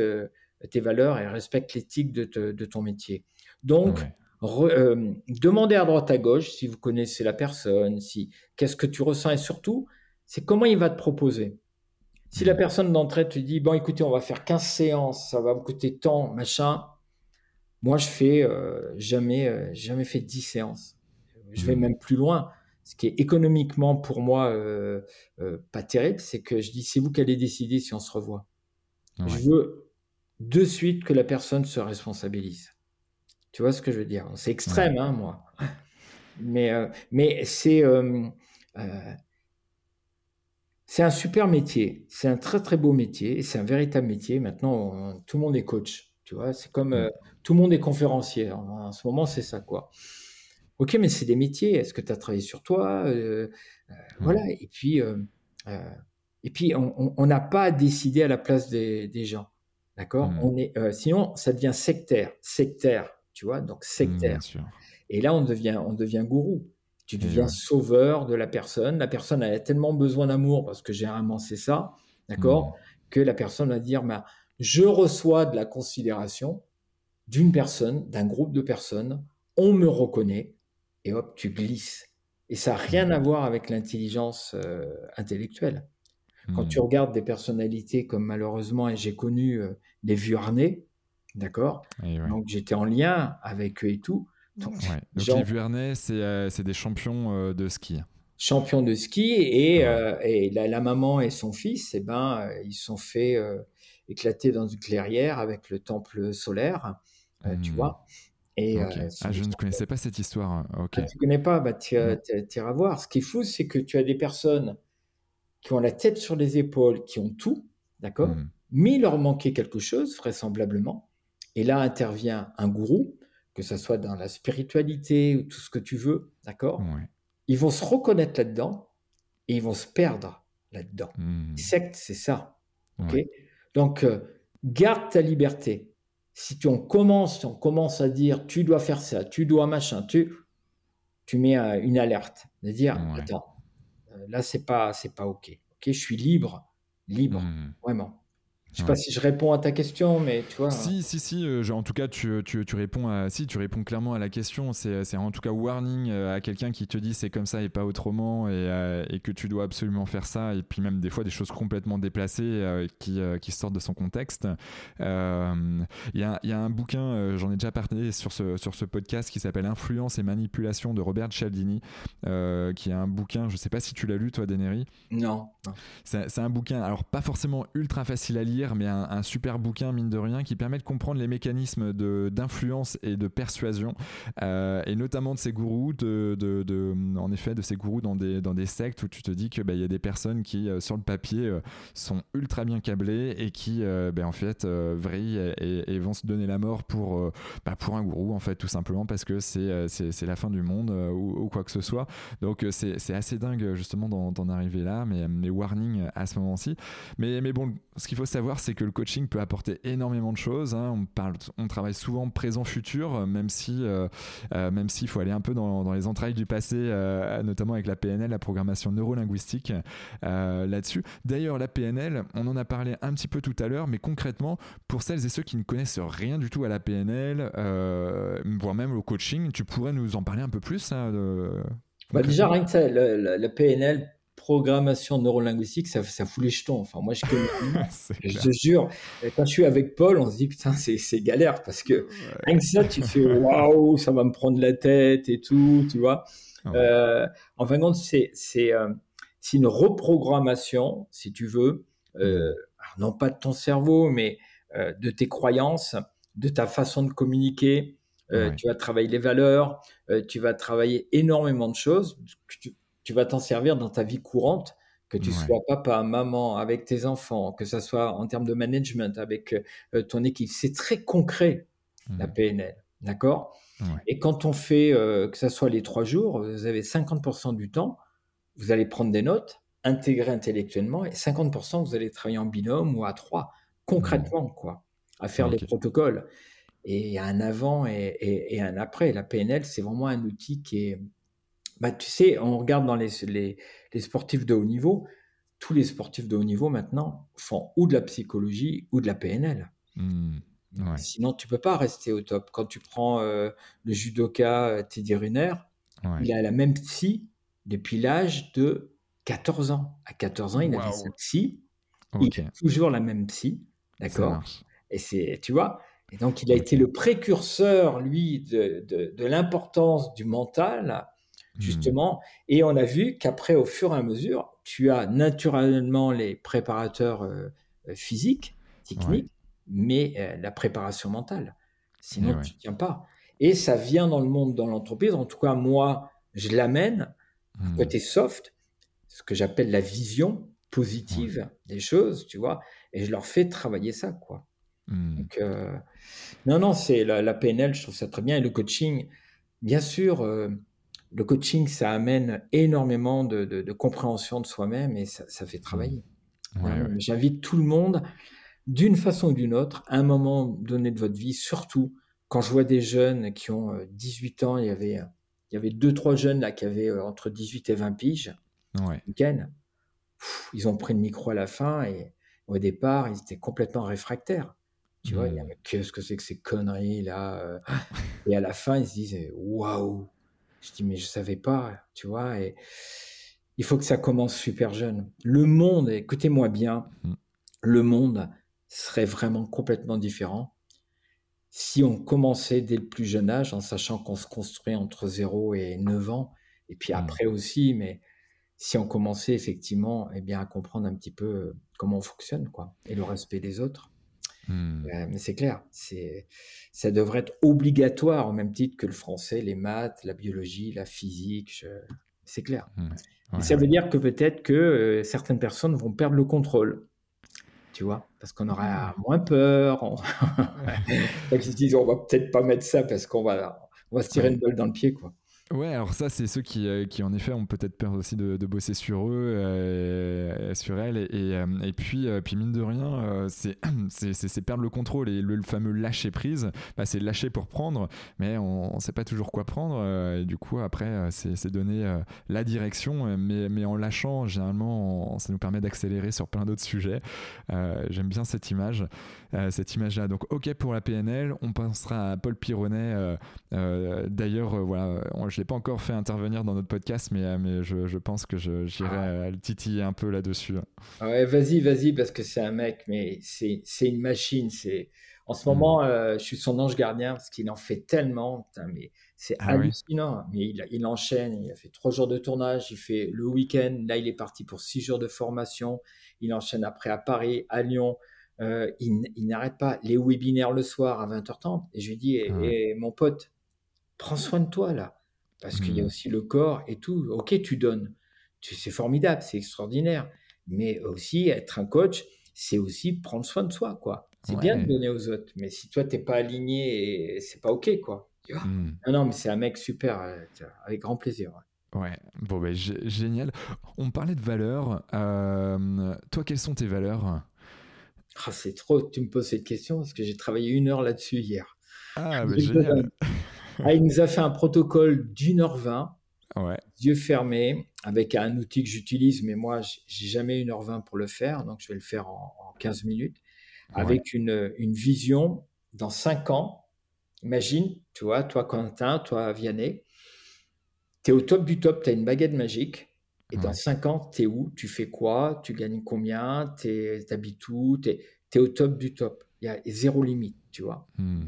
tes valeurs et respecte l'éthique de, ton métier. Donc, euh, demandez à droite à gauche si vous connaissez la personne, si qu'est-ce que tu ressens et surtout, c'est comment il va te proposer. Si la hmm. personne d'entrée te dit, bon, écoutez, on va faire 15 séances, ça va me coûter tant, machin, moi, je fais euh, jamais, jamais fait 10 séances. Je vais hmm. même plus loin ce qui est économiquement pour moi euh, euh, pas terrible, c'est que je dis c'est vous qui allez décider si on se revoit. Je veux de suite que la personne se responsabilise. Tu vois ce que je veux dire? C'est extrême, hein, moi. Mais, euh, mais c'est c'est un super métier. C'est un très très beau métier. C'est un véritable métier. Maintenant, tout le monde est coach. Tu vois, c'est comme tout le monde est conférencier. En, en ce moment, c'est ça quoi. Ok, mais c'est des métiers. Est-ce que tu as travaillé sur toi? Euh, euh, Voilà. Et puis, euh, et puis on n'a pas décidé à la place des, gens. D'accord? Mmh. On est, Sinon, ça devient sectaire. Sectaire, tu vois Donc, mmh, sectaire. et là, on devient, on devient gourou. Tu deviens sauveur de la personne. La personne a tellement besoin d'amour, parce que généralement, c'est ça. D'accord? Mmh. Que la personne va dire bah, Je reçois de la considération d'une personne, d'un groupe de personnes. On me reconnaît et hop, tu glisses. Et ça n'a rien à voir avec l'intelligence euh, intellectuelle. Quand tu hmm. regardes des personnalités comme malheureusement, et j'ai connu euh, les Vuarnet, d'accord? Donc j'étais en lien avec eux et tout. Donc, les Vuarnet, euh, c'est des champions de ski. Champions de ski et, et la, maman et son fils, eh ben, ils sont fait éclater dans une clairière avec le temple solaire, tu hmm. vois? Et, euh, ah, je ne connaissais pas cette histoire. Hein. Ok. tu ne connais pas, bah, tu iras voir. Ce qui est fou, c'est que tu as des personnes qui ont la tête sur les épaules, qui ont tout, d'accord mmh. Mais il leur manquait quelque chose, vraisemblablement. Et là intervient un gourou, que ce soit dans la spiritualité ou tout ce que tu veux, d'accord Ils vont se reconnaître là-dedans et ils vont se perdre là-dedans. Mmh. Secte, c'est ça. Donc, euh, garde ta liberté si tu, on commence, on commence à dire tu dois faire ça, tu dois machin, tu, tu mets euh, une alerte de dire attends, là c'est pas c'est pas ok. Ok, je suis libre, libre, mmh. vraiment. Je sais pas si je réponds à ta question, mais tu vois. Si, si, si. Euh, en tout cas, tu, tu, tu, réponds à, si, tu réponds clairement à la question. C'est en tout cas warning euh, à quelqu'un qui te dit c'est comme ça et pas autrement et, euh, et, que tu dois absolument faire ça. Et puis même des fois des choses complètement déplacées qui, qui sortent de son contexte. Il y, a, y, a, un bouquin, j'en ai déjà parlé sur ce, sur ce podcast qui s'appelle Influence et manipulation de Robert Cialdini, qui est un bouquin. Je sais pas si tu l'as lu toi, Deneri? Non. C'est un bouquin. Alors pas forcément ultra facile à lire mais un, super bouquin, mine de rien, qui permet de comprendre les mécanismes d'influence et de persuasion, euh, et notamment de ces gourous, de, de, en effet, de ces gourous dans des, dans des sectes où tu te dis qu'il bah, y a des personnes qui, euh, sur le papier, euh, sont ultra bien câblées et qui, bah, en fait, vrillent et, vont se donner la mort pour, bah, pour un gourou, en fait, tout simplement parce que c'est la fin du monde ou, quoi que ce soit. Donc, c'est assez dingue, justement, d'en arriver là, mais, mais warning à ce moment-ci. Mais, mais bon, ce qu'il faut savoir, c'est que le coaching peut apporter énormément de choses. Hein. On, parle, on travaille souvent présent-futur, même si, euh, euh, même s'il faut aller un peu dans, dans les entrailles du passé, euh, notamment avec la PNL, la programmation neurolinguistique là-dessus. D'ailleurs, la PNL, on en a parlé un petit peu tout à l'heure, mais concrètement, pour celles et ceux qui ne connaissent rien du tout à la PNL, voire même au coaching, tu pourrais nous en parler un peu plus hein, bah, Déjà, rien que ça, la PNL, programmation neurolinguistique, ça, ça fout les jetons. Enfin, moi, je, je te jure, quand je suis avec Paul, on se dit, putain, c'est galère parce que rien que ça, tu fais, waouh, ça va me prendre la tête et tout, tu vois. Euh, en fin de compte, c'est euh, une reprogrammation, si tu veux, euh, non pas de ton cerveau, mais de tes croyances, de ta façon de communiquer. Tu vas travailler les valeurs, tu vas travailler énormément de choses tu vas t'en servir dans ta vie courante, que tu sois papa, maman, avec tes enfants, que ce soit en termes de management, avec euh, ton équipe. C'est très concret, la mmh. PNL. D'accord? Et quand on fait, euh, que ce soit les trois jours, vous avez 50% du temps, vous allez prendre des notes, intégrer intellectuellement, et 50% vous allez travailler en binôme ou à trois, concrètement, quoi, à faire les protocoles. Et il y a un avant et, et un après. La PNL, c'est vraiment un outil qui est, bah, tu sais, on regarde dans les, les, sportifs de haut niveau, tous les sportifs de haut niveau maintenant font ou de la psychologie ou de la PNL. Mmh. Sinon, tu peux pas rester au top. Quand tu prends euh, le judoka euh, Teddy Riner, il a la même psy depuis l'âge de 14 ans. À 14 ans, il a sa psy. Il a toujours la même psy. D'accord? Et c'est, tu vois, et donc il a été le précurseur, lui, de, de, l'importance du mental, mmh. justement. Et on a vu qu'après, au fur et à mesure, tu as naturellement les préparateurs euh, physiques, techniques, mais euh, la préparation mentale. Sinon, tu ne tiens pas. Et ça vient dans le monde, dans l'entreprise. En tout cas, moi, je l'amène mmh. côté soft, ce que j'appelle la vision positive des choses, tu vois, et je leur fais travailler ça, quoi. Mmh. Donc, euh, non, non, c'est la, PNL, je trouve ça très bien. Et le coaching, bien sûr, euh, le coaching, ça amène énormément de, compréhension de soi-même et ça, fait travailler. Mmh. J'invite tout le monde d'une façon ou d'une autre, à un moment donné de votre vie, surtout quand je vois des jeunes qui ont 18 euh, ans, il y avait, il y avait deux, trois jeunes là qui avaient euh, entre 18 et 20 piges. Ouais. ils ont pris le micro à la fin et au départ, ils étaient complètement réfractaires. Tu vois, mmh. qu'est-ce que c'est que ces conneries là euh? Et à la fin, ils se disaient waouh. Je dis mais je savais pas, tu vois. Et il faut que ça commence super jeune. Le monde, écoutez-moi bien, mmh. le monde serait vraiment complètement différent si on commençait dès le plus jeune âge en sachant qu'on se construit entre 0 et 9 ans, et puis mmh. après aussi, mais si on commençait effectivement eh bien, à comprendre un petit peu euh, comment on fonctionne quoi, et le respect des autres. Mmh. Euh, mais c'est clair, c'est, ça devrait être obligatoire au même titre que le français, les maths, la biologie, la physique. C'est clair. Mmh. ça veut dire que peut-être que euh, certaines personnes vont perdre le contrôle tu vois, parce qu'on aura mmh. moins peur. On... ils se disent, on va peut-être pas mettre ça parce qu'on va, on va se tirer une balle dans le pied, quoi. Ouais, alors ça, c'est ceux qui, euh, qui, en effet, ont peut-être peur aussi de, de, bosser sur eux, euh, sur elles. Et, et, euh, puis, puis, mine de rien, c'est perdre le contrôle. Et le, fameux lâcher prise, bah, c'est lâcher pour prendre, mais on ne sait pas toujours quoi prendre. et du coup, après, c'est donner la direction, mais, mais en lâchant, généralement, ça nous permet d'accélérer sur plein d'autres sujets. J'aime bien cette image, cette image-là. Donc, OK pour la PNL. On pensera à Paul Pironnet. D'ailleurs, voilà, je l'ai pas encore fait intervenir dans notre podcast, mais, euh, mais je, je pense que j'irai ah. le titiller un peu là-dessus. Ah ouais, vas-y, vas-y, parce que c'est un mec, mais c'est une machine. C'est en ce moment, mm. euh, je suis son ange gardien parce qu'il en fait tellement. mais c'est ah hallucinant. Mais il, il, enchaîne. Il a fait trois jours de tournage. Il fait le week-end. Là, il est parti pour six jours de formation. Il enchaîne après à Paris, à Lyon. Euh, il, il n'arrête pas les webinaires le soir à 20h30. Et je lui dis, et mon pote, prends soin de toi là. Parce qu'il y a mmh. aussi le corps et tout. Ok, tu donnes. C'est formidable, c'est extraordinaire. Mais aussi, être un coach, c'est aussi prendre soin de soi, quoi. C'est bien de donner aux autres. Mais si toi, t'es pas aligné, c'est pas ok, quoi. Mmh. Non, non, mais c'est un mec super, euh, avec grand plaisir. Ouais, bon, ben, génial. On parlait de valeurs. Euh, toi, quelles sont tes valeurs? Ah, C'est trop tu me poses cette question parce que j'ai travaillé une heure là-dessus hier. Ah, ben, génial. Ah, il nous a fait un protocole d'une heure vingt, yeux fermés, avec un outil que j'utilise, mais moi, j'ai jamais une heure vingt pour le faire, donc je vais le faire en, 15 minutes, avec une, une, vision dans cinq ans. Imagine, tu vois, toi Quentin, toi Vianney, tu es au top du top, tu as une baguette magique, et dans cinq ans, tu es où? Tu fais quoi? Tu gagnes combien? Tu habites où? Tu es, au top du top. Il y a zéro limite, tu vois. Hmm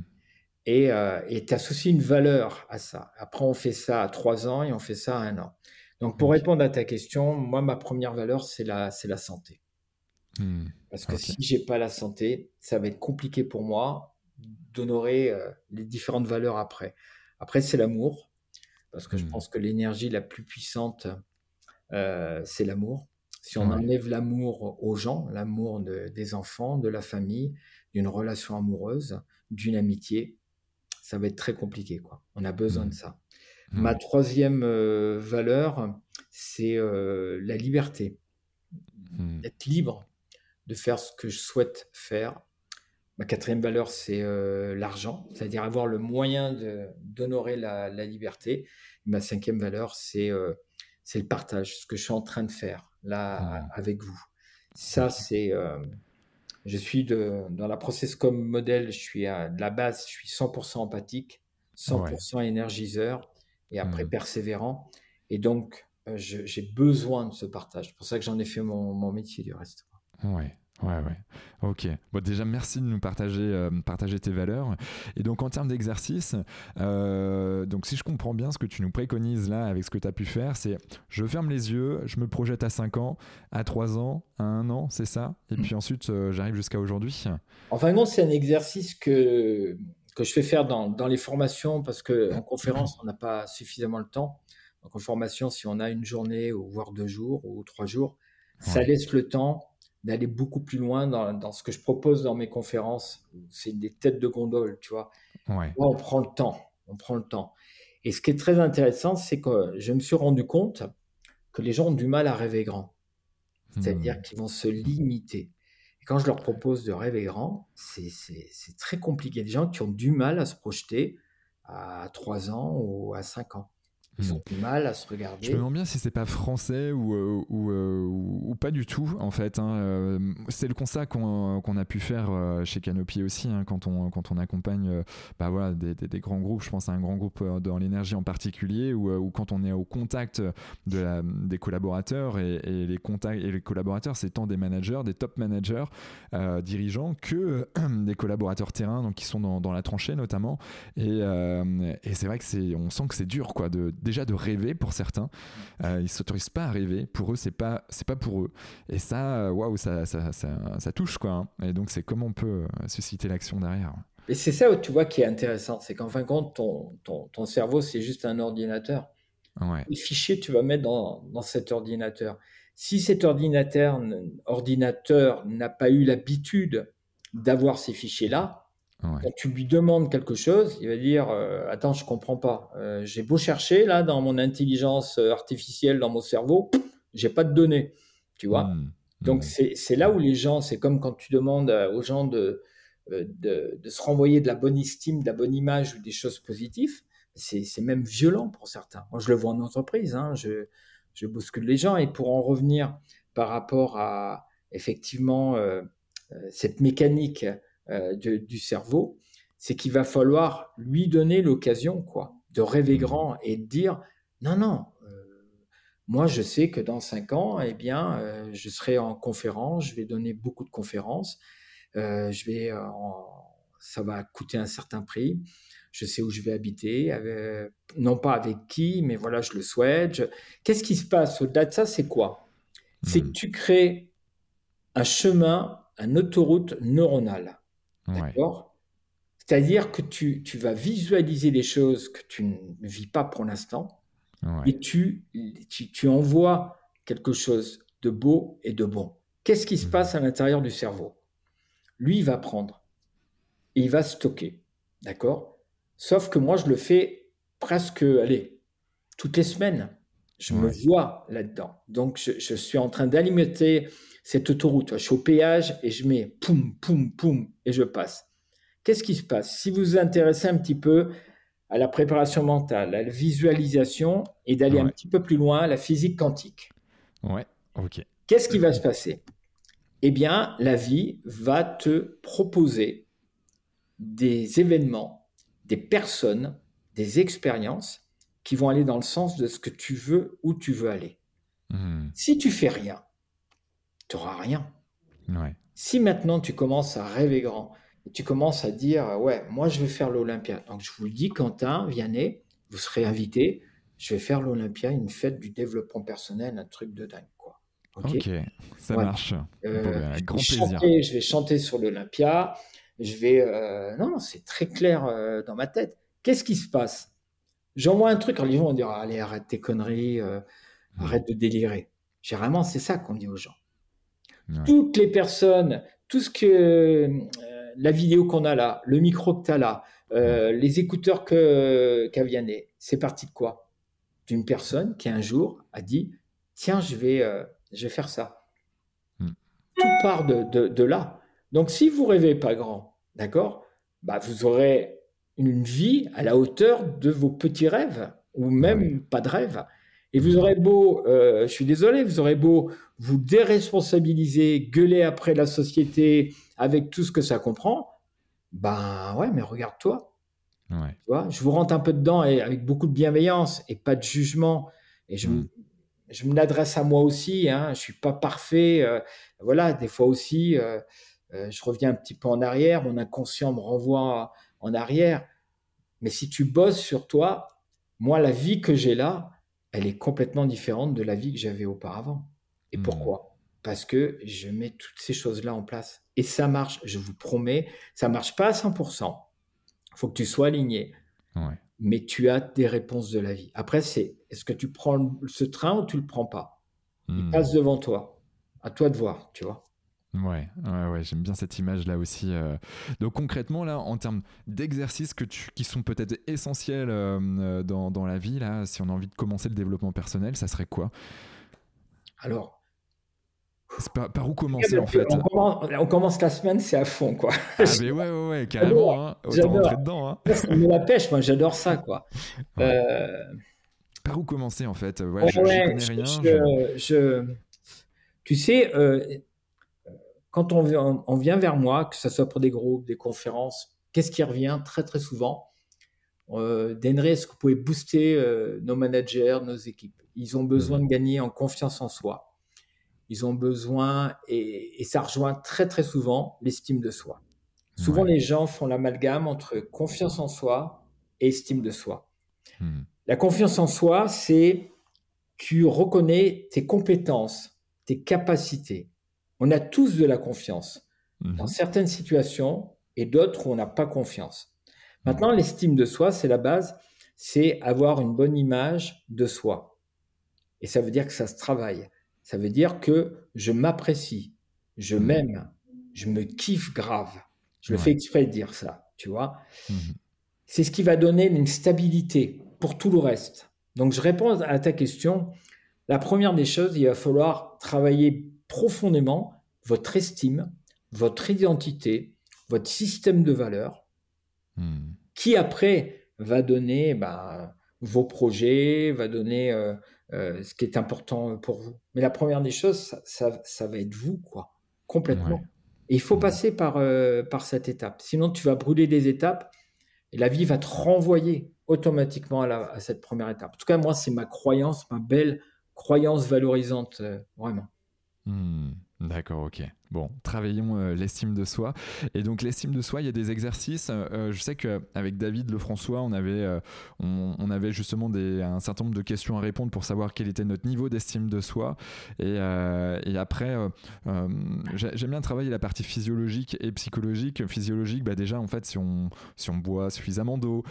et euh, tu associes une valeur à ça. Après, on fait ça à trois ans et on fait ça à un an. Donc, pour répondre à ta question, moi, ma première valeur, c'est la, c'est la santé. Hmm. Parce que si j'ai pas la santé, ça va être compliqué pour moi d'honorer euh, les différentes valeurs après. Après, c'est l'amour, parce que je hmm. pense que l'énergie la plus puissante, euh, c'est l'amour. Si on enlève l'amour aux gens, l'amour de, des enfants, de la famille, d'une relation amoureuse, d'une amitié, ça va être très compliqué. Quoi. On a besoin mmh. de ça. Mmh. Ma troisième euh, valeur, c'est euh, la liberté. Mmh. Être libre de faire ce que je souhaite faire. Ma quatrième valeur, c'est euh, l'argent, c'est-à-dire avoir le moyen d'honorer la, la, liberté. Ma cinquième valeur, c'est c'est le partage, ce que je suis en train de faire. là avec vous. Ça, c'est. Je suis de, dans la process comme modèle, je suis à de la base, je suis 100% empathique, 100% énergiseur et après mmh. persévérant. Et donc, euh, j'ai besoin de ce partage. C'est pour ça que j'en ai fait mon, mon métier du reste. Ouais. Ouais, ouais. Ok. Bon, déjà, merci de nous partager, euh, partager tes valeurs. Et donc, en termes d'exercice, euh, donc si je comprends bien ce que tu nous préconises là avec ce que tu as pu faire, c'est je ferme les yeux, je me projette à 5 ans, à 3 ans, à 1 an, c'est ça? Et puis ensuite, euh, j'arrive jusqu'à aujourd'hui? Enfin, non, c'est un exercice que, que je fais faire dans, dans les formations parce qu'en conférence, on n'a pas suffisamment le temps. Donc, en formation, si on a une journée, ou voire deux jours, ou trois jours, ça laisse le temps d'aller beaucoup plus loin dans, ce que je propose dans mes conférences. C'est des têtes de gondole, tu vois. on prend le temps, on prend le temps. Et ce qui est très intéressant, c'est que je me suis rendu compte que les gens ont du mal à rêver grand. C'est-à-dire hmm. qu'ils vont se limiter. Et quand je leur propose de rêver grand, c'est très compliqué. Des gens qui ont du mal à se projeter à 3 ans ou à 5 ans. Ils ont du mal à se regarder. Je me demande bien si c'est pas français ou, euh, euh, ou, ou, pas du tout, en fait. Hein. Euh, c'est le constat qu'on a pu faire chez Canopy aussi, hein, quand, on, quand on accompagne bah voilà, des, des, grands groupes. Je pense à un grand groupe dans l'énergie en particulier, ou, quand on est au contact de la, des collaborateurs. Et, les, contacts, et les collaborateurs, c'est tant des managers, des top managers, dirigeants, que des collaborateurs terrain, donc qui sont dans, dans la tranchée notamment. Et, et c'est vrai que c'est, on sent que c'est dur, quoi, de déjà de rêver pour certains. Euh, ils s'autorisent pas à rêver. Pour eux, c'est pas c'est pas pour eux. Et ça, waouh, ça ça, ça, touche quoi. Hein. Et donc c'est comment on peut euh, susciter l'action derrière. Et c'est ça, tu vois, qui est intéressant, c'est qu'en fin de compte, ton, ton, ton cerveau, c'est juste un ordinateur. Ouais. Les fichiers, tu vas mettre dans, dans cet ordinateur. Si cet ordinateur, ordinateur n'a pas eu l'habitude d'avoir ces fichiers-là, quand tu lui demandes quelque chose, il va dire euh, Attends, je comprends pas. Euh, j'ai beau chercher là dans mon intelligence euh, artificielle, dans mon cerveau, j'ai pas de données. Tu vois mmh. Donc mmh. c'est là où les gens, c'est comme quand tu demandes aux gens de, de, de, se renvoyer de la bonne estime, de la bonne image ou des choses positives. C'est même violent pour certains. Moi, je le vois en entreprise. Hein, je, je bouscule les gens. Et pour en revenir par rapport à effectivement cette mécanique euh, du cerveau, c'est qu'il va falloir lui donner l'occasion, quoi, de rêver mmh. grand et de dire non, non. Euh, moi, je sais que dans cinq ans, eh bien, euh, je serai en conférence, je vais donner beaucoup de conférences, je vais, ça va coûter un certain prix, je sais où je vais habiter, non pas avec qui, mais voilà, je le souhaite. Qu'est-ce qui se passe au-delà de ça C'est quoi? C'est que mmh. tu crées un chemin, une autoroute neuronale. D'accord? C'est-à-dire que tu, tu, vas visualiser des choses que tu ne vis pas pour l'instant et tu, tu, tu, envoies quelque chose de beau et de bon. Qu'est-ce qui se mmh. passe à l'intérieur du cerveau? Lui, il va prendre et il va stocker. D'accord? Sauf que moi, je le fais presque, allez, toutes les semaines. Je me vois là-dedans. Donc, je, je, suis en train d'alimenter cette autoroute. Je suis au péage et je mets poum, poum, poum, et je passe. Qu'est-ce qui se passe? Si vous vous intéressez un petit peu à la préparation mentale, à la visualisation et d'aller un petit peu plus loin, à la physique quantique. Ouais, ok. Qu'est-ce qui va se passer? Eh bien, la vie va te proposer des événements, des personnes, des expériences qui vont aller dans le sens de ce que tu veux, où tu veux aller. Hmm. Si tu fais rien, tu n'auras rien. Si maintenant tu commences à rêver grand, et tu commences à dire, ouais, moi je vais faire l'Olympia. Donc je vous le dis, Quentin, Vianney, vous serez invité. Je vais faire l'Olympia, une fête du développement personnel, un truc de dingue. Quoi. ok, ça marche. Euh, ben, grand plaisir. je vais chanter sur l'Olympia. Je vais. Euh, non, c'est très clair euh, dans ma tête. Qu'est-ce qui se passe? J'envoie un truc, alors les gens vont dire Allez, arrête tes conneries, arrête de délirer. Généralement, c'est ça qu'on dit aux gens. Toutes les personnes, tout ce que euh, la vidéo qu'on a là, le micro que tu as là, euh, les écouteurs que qu'a Vianney, c'est parti de quoi? D'une personne qui un jour a dit tiens, je vais, euh, je vais faire ça. Hmm. Tout part de, de, là. Donc si vous rêvez pas grand, d'accord, bah, vous aurez une vie à la hauteur de vos petits rêves ou même pas de rêve. Et vous aurez beau, euh, je suis désolé, vous aurez beau vous déresponsabiliser, gueuler après la société avec tout ce que ça comprend, ben ouais, mais regarde-toi. Ouais. Tu vois, je vous rentre un peu dedans et avec beaucoup de bienveillance et pas de jugement. Et je, mm. je me l'adresse à moi aussi. Hein, je suis pas parfait. Euh, voilà, des fois aussi, euh, je reviens un petit peu en arrière. Mon inconscient me renvoie en arrière. Mais si tu bosses sur toi, moi, la vie que j'ai là, elle est complètement différente de la vie que j'avais auparavant. Et hmm. pourquoi? Parce que je mets toutes ces choses-là en place. Et ça marche, je vous promets, ça marche pas à 100%. Il faut que tu sois aligné. Mais tu as des réponses de la vie. Après, c'est est-ce que tu prends ce train ou tu le prends pas? Il hmm. passe devant toi. À toi de voir, tu vois. Ouais, ouais, ouais j'aime bien cette image-là aussi. Euh. Donc concrètement, là, en termes d'exercices que tu, qui sont peut-être essentiels euh, euh, dans, dans, la vie, là, si on a envie de commencer le développement personnel, ça serait quoi? Alors... Par, où commencer en fait on commence, la semaine, c'est à fond quoi. Ah mais ouais, ouais, ouais carrément. Hein. Autant rentrer dedans. Hein. Ça me la pêche, moi j'adore ça quoi. Par où commencer en fait? Ouais, je, connais rien. Je, Tu sais, quand on, vient vers moi, que ce soit pour des groupes, des conférences, qu'est-ce qui revient très très souvent? Euh, Denry, est-ce que vous pouvez booster euh, nos managers, nos équipes? Ils ont besoin de gagner en confiance en soi. Ils ont besoin, et, ça rejoint très très souvent l'estime de soi. Souvent, les gens font l'amalgame entre confiance en soi et estime de soi. Hmm. La confiance en soi, c'est tu reconnais tes compétences, tes capacités, on a tous de la confiance dans mhm. certaines situations et d'autres où on n'a pas confiance. Maintenant, l'estime de soi, c'est la base, c'est avoir une bonne image de soi. Et ça veut dire que ça se travaille. Ça veut dire que je m'apprécie, je mhm. m'aime, je me kiffe grave. Je le fais exprès de dire ça, tu vois. Mhm. C'est ce qui va donner une stabilité pour tout le reste. Donc, je réponds à ta question. La première des choses, il va falloir travailler profondément votre estime, votre identité, votre système de valeurs, hmm. qui après va donner bah, vos projets, va donner euh, euh, ce qui est important pour vous. Mais la première des choses, ça, va être vous, quoi, complètement. Et il faut hmm. passer par, euh, par cette étape. Sinon, tu vas brûler des étapes et la vie va te renvoyer automatiquement à, cette première étape. En tout cas, moi, c'est ma croyance, ma belle croyance valorisante, vraiment. Hmm, d'accord, ok. Bon, travaillons euh, l'estime de soi. Et donc l'estime de soi, il y a des exercices. Euh, je sais qu'avec David Lefrançois, on avait, euh, on, avait justement un certain nombre de questions à répondre pour savoir quel était notre niveau d'estime de soi. Et, et après, j'aime bien travailler la partie physiologique et psychologique. Physiologique, bah déjà, en fait, si on, si on boit suffisamment d'eau,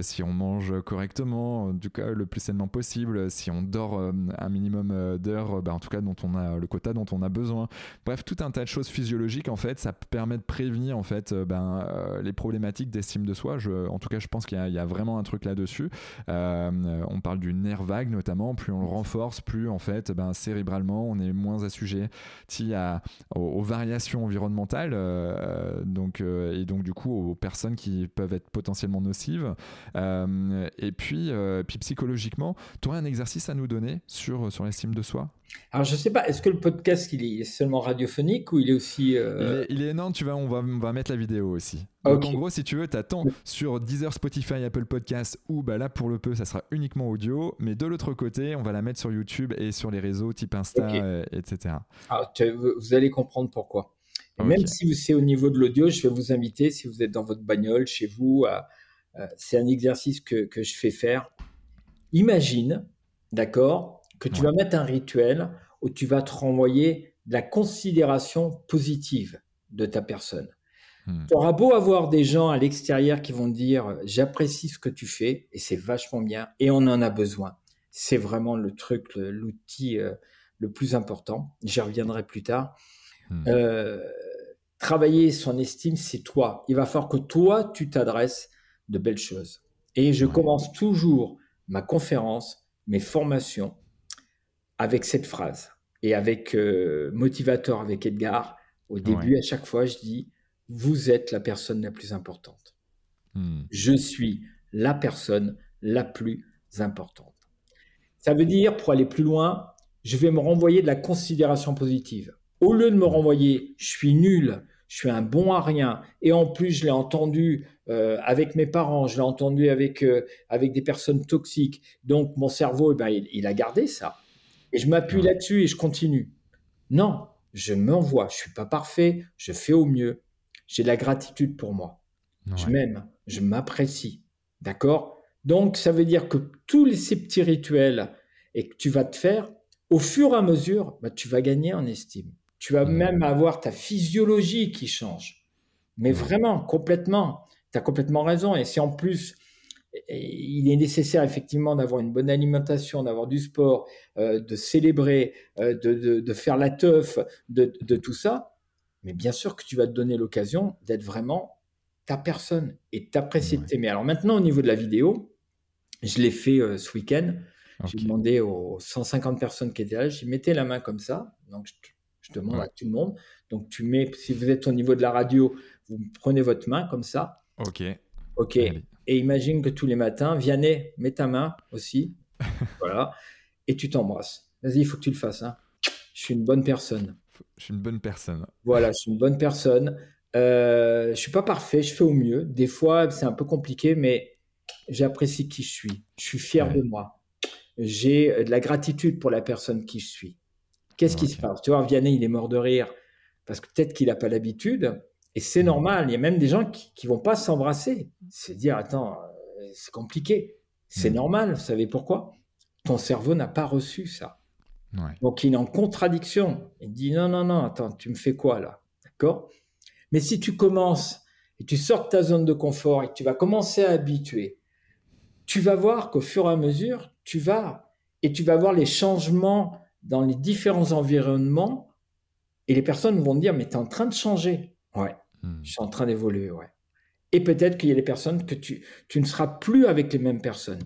si on mange correctement, en tout cas le plus sainement possible, si on dort un minimum d'heures, bah, en tout cas dont on a le quota dont on a besoin. Bref, tout un tas de choses physiologiques en fait, ça permet de prévenir en fait euh, ben, euh, les problématiques d'estime de soi. En tout cas, je pense qu'il y, a vraiment un truc là-dessus. Euh, on parle du nerf vague notamment. Plus on le renforce, plus en fait, ben, cérébralement, on est moins assujetti aux variations environnementales. donc et donc du coup aux personnes qui peuvent être potentiellement nocives. et puis, puis psychologiquement, tu aurais un exercice à nous donner sur sur l'estime de soi? Alors, je sais pas, est-ce que le podcast, il est seulement radiophonique ou il est aussi. Euh, il, est, il, tu vois, on va, on va mettre la vidéo aussi. Donc, en gros, si tu veux, tu attends sur Deezer, Spotify, Apple Podcast, ou bah, là, pour le peu, ça sera uniquement audio. Mais de l'autre côté, on va la mettre sur YouTube et sur les réseaux type Insta, euh, etc. Alors, vous allez comprendre pourquoi. Même si c'est au niveau de l'audio, je vais vous inviter, si vous êtes dans votre bagnole, chez vous, c'est un exercice que, que je fais faire. Imagine, d'accord que tu vas mettre un rituel où tu vas te renvoyer de la considération positive de ta personne. Hmm. Tu auras beau avoir des gens à l'extérieur qui vont dire j'apprécie ce que tu fais et c'est vachement bien et on en a besoin. C'est vraiment le truc, l'outil euh, le plus important. J'y reviendrai plus tard. Hmm. Euh, travailler son estime, c'est toi. Il va falloir que toi, tu t'adresses de belles choses. Et je commence toujours ma conférence, mes formations avec cette phrase. Et avec euh, Motivateur, avec Edgar, au début, à chaque fois, je dis, vous êtes la personne la plus importante. Hmm. Je suis la personne la plus importante. Ça veut dire, pour aller plus loin, je vais me renvoyer de la considération positive. Au lieu de me renvoyer, je suis nul, je suis un bon à rien, et en plus, je l'ai entendu euh, avec mes parents, je l'ai entendu avec, euh, avec des personnes toxiques, donc mon cerveau, eh ben, il, a gardé ça. Et je m'appuie là-dessus et je continue. Non, je m'envoie, je suis pas parfait, je fais au mieux, j'ai de la gratitude pour moi. Je m'aime, je m'apprécie. D'accord? Donc, ça veut dire que tous ces petits rituels et que tu vas te faire, au fur et à mesure, bah, tu vas gagner en estime. Tu vas mmh. même avoir ta physiologie qui change. Mais vraiment, complètement. Tu as complètement raison. Et si en plus, il est nécessaire effectivement d'avoir une bonne alimentation, d'avoir du sport, euh, de célébrer, euh, de, faire la teuf, de, tout ça, mais bien sûr que tu vas te donner l'occasion d'être vraiment ta personne et t'apprécier de t'aimer. Alors maintenant, au niveau de la vidéo, je l'ai fait euh, ce week-end. J'ai demandé aux 150 personnes qui étaient là, j'ai mettez la main comme ça. Donc, je, demande à tout le monde. Donc, tu mets, si vous êtes au niveau de la radio, vous prenez votre main comme ça. Ok. Ok. Et imagine que tous les matins, Vianney, mets ta main aussi. voilà. Et tu t'embrasses. Vas-y, il faut que tu le fasses. Hein. Je suis une bonne personne. Je suis une bonne personne. Voilà, je suis une bonne personne. Euh, je suis pas parfait, je fais au mieux. Des fois, c'est un peu compliqué, mais j'apprécie qui je suis. Je suis fier de moi. J'ai de la gratitude pour la personne qui je suis. Qu'est-ce qui se passe? Tu vois, Vianney, il est mort de rire parce que peut-être qu'il n'a pas l'habitude. Et c'est mm. normal. Il y a même des gens qui ne vont pas s'embrasser. C'est dire, attends, euh, c'est compliqué. C'est mm. normal. Vous savez pourquoi? Ton cerveau n'a pas reçu ça. Donc il est en contradiction. Il dit, non, non, non, attends, tu me fais quoi là? D'accord? Mais si tu commences et tu sors de ta zone de confort et que tu vas commencer à habituer, tu vas voir qu'au fur et à mesure, tu vas et tu vas voir les changements dans les différents environnements et les personnes vont te dire, mais tu es en train de changer. Ouais. Hmm. Je suis en train d'évoluer, ouais. Et peut-être qu'il y a des personnes que tu, tu ne seras plus avec les mêmes personnes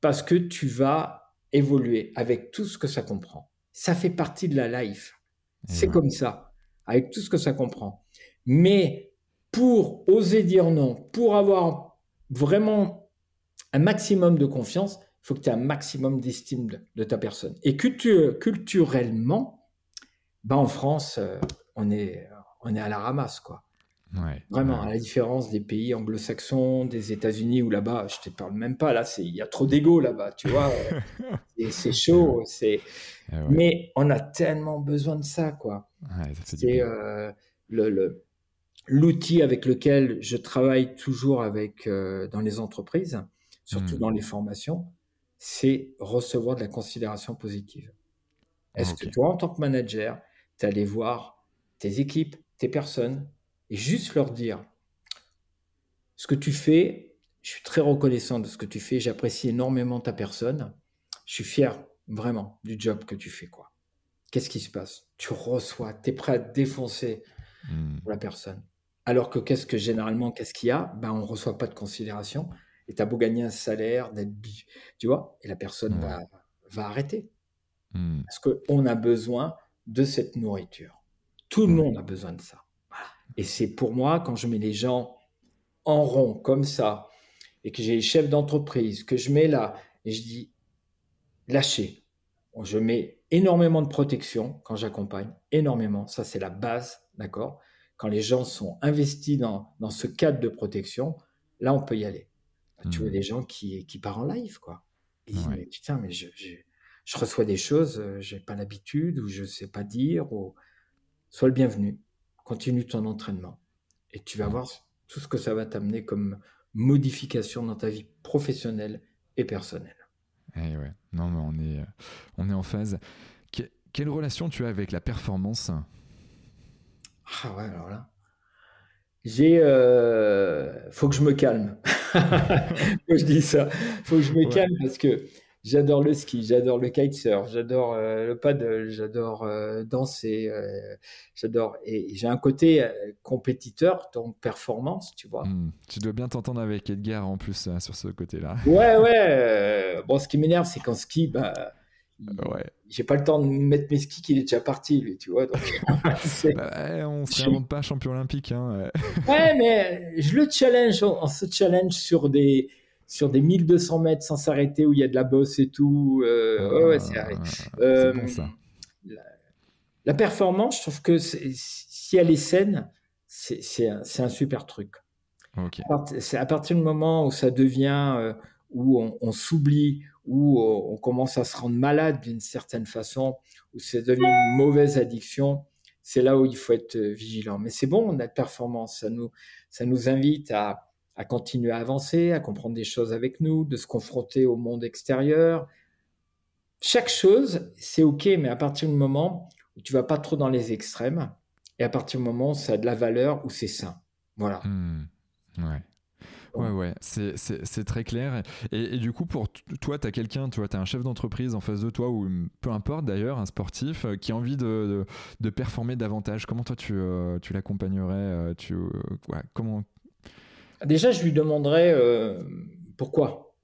parce que tu vas évoluer avec tout ce que ça comprend. Ça fait partie de la life. C'est comme ça, avec tout ce que ça comprend. Mais pour oser dire non, pour avoir vraiment un maximum de confiance, il faut que tu aies un maximum d'estime de, ta personne. Et culturellement, bah en France, euh, on est, on est à la ramasse, quoi. Vraiment, à la différence des pays anglo-saxons, des États-Unis, où là-bas, je te parle même pas, là, il y a trop d'ego là-bas, tu vois. c'est chaud, c'est. Eh Mais on a tellement besoin de ça, quoi. c'est euh, le, l'outil avec lequel je travaille toujours avec euh, dans les entreprises, surtout hmm. dans les formations, c'est recevoir de la considération positive. Est-ce que toi, en tant que manager, tu allé voir tes équipes, tes personnes, et juste leur dire ce que tu fais, je suis très reconnaissant de ce que tu fais, j'apprécie énormément ta personne, je suis fier vraiment du job que tu fais. quoi. Qu'est-ce qui se passe? Tu reçois, tu es prêt à te défoncer hmm. pour la personne. Alors que qu'est-ce que généralement, qu'est-ce qu'il y a? Ben, On ne reçoit pas de considération. Et tu as beau gagner un salaire, d'être, tu vois, et la personne va, va arrêter. Hmm. Parce qu'on a besoin de cette nourriture. Tout le hmm. monde a besoin de ça. Et c'est pour moi, quand je mets les gens en rond, comme ça, et que j'ai les chefs d'entreprise, que je mets là, et je dis, lâchez. Je mets énormément de protection quand j'accompagne, énormément. Ça, c'est la base, d'accord? Quand les gens sont investis dans, dans ce cadre de protection, là, on peut y aller. Tu vois, des mmh. gens qui, qui partent en live, quoi. Ils disent, mais putain, mais je, je, reçois des choses, euh, j'ai pas l'habitude, ou je sais pas dire, ou sois le bienvenu continue ton entraînement et tu vas voir tout ce que ça va t'amener comme modification dans ta vie professionnelle et personnelle. Eh ouais. Non, mais on est, euh, on est en phase. quelle relation tu as avec la performance? Ah ouais, alors là. J'ai. Euh, faut que je me calme. faut que je dis ça. Faut que je me calme parce que J'adore le ski, j'adore le kitesurf, j'adore euh, le paddle, j'adore euh, danser, euh, j'adore. Et j'ai un côté compétiteur, donc performance, tu vois. Hmm. Tu dois bien t'entendre avec Edgar en plus sur ce côté-là. Ouais, ouais. bon, ce qui m'énerve, c'est qu'en ski, bah, ouais. j'ai pas le temps de mettre mes skis qu'il est déjà parti, lui, tu vois. Donc, bah, on se réinvente pas champion olympique. Hein. ouais, mais je le challenge, on se challenge sur des sur des 1200 mètres sans s'arrêter où il y a de la bosse et tout. Euh, ouais, c'est euh, bon, ça. La, performance, je trouve que si elle est saine, c'est un, un, super truc. C'est à partir du moment où ça devient, euh, où on, on s'oublie, où on commence à se rendre malade d'une certaine façon, où c'est devenu une mauvaise addiction, c'est là où il faut être vigilant. Mais c'est bon, notre performance, ça nous, ça nous invite à, à continuer à avancer, à comprendre des choses avec nous, de se confronter au monde extérieur. Chaque chose, c'est OK, mais à partir du moment où tu vas pas trop dans les extrêmes, et à partir du moment où ça a de la valeur, où c'est sain. Voilà. Mmh. ouais. Ouais, ouais, c'est très clair. Et, du coup, pour toi, tu as quelqu'un, tu as un chef d'entreprise en face de toi, ou peu importe d'ailleurs, un sportif, euh, qui a envie de, de, performer davantage. Comment toi, tu, euh, tu l'accompagnerais euh, tu, comment, Déjà, je lui demanderais euh, pourquoi?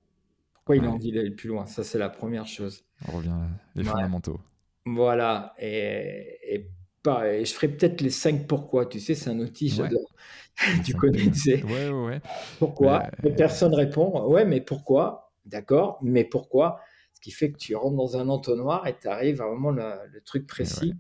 Pourquoi il a envie d'aller plus loin? Ça, c'est la première chose. On revient les fondamentaux. Voilà. Et, je ferai peut-être les cinq pourquoi. Tu sais, c'est un outil, j'adore. tu connais, tu sais. Ouais, ouais, Pourquoi? Personne répond. Ouais, mais pourquoi? D'accord, mais pourquoi? Ce qui fait que tu rentres dans un entonnoir et tu arrives à vraiment le, truc précis.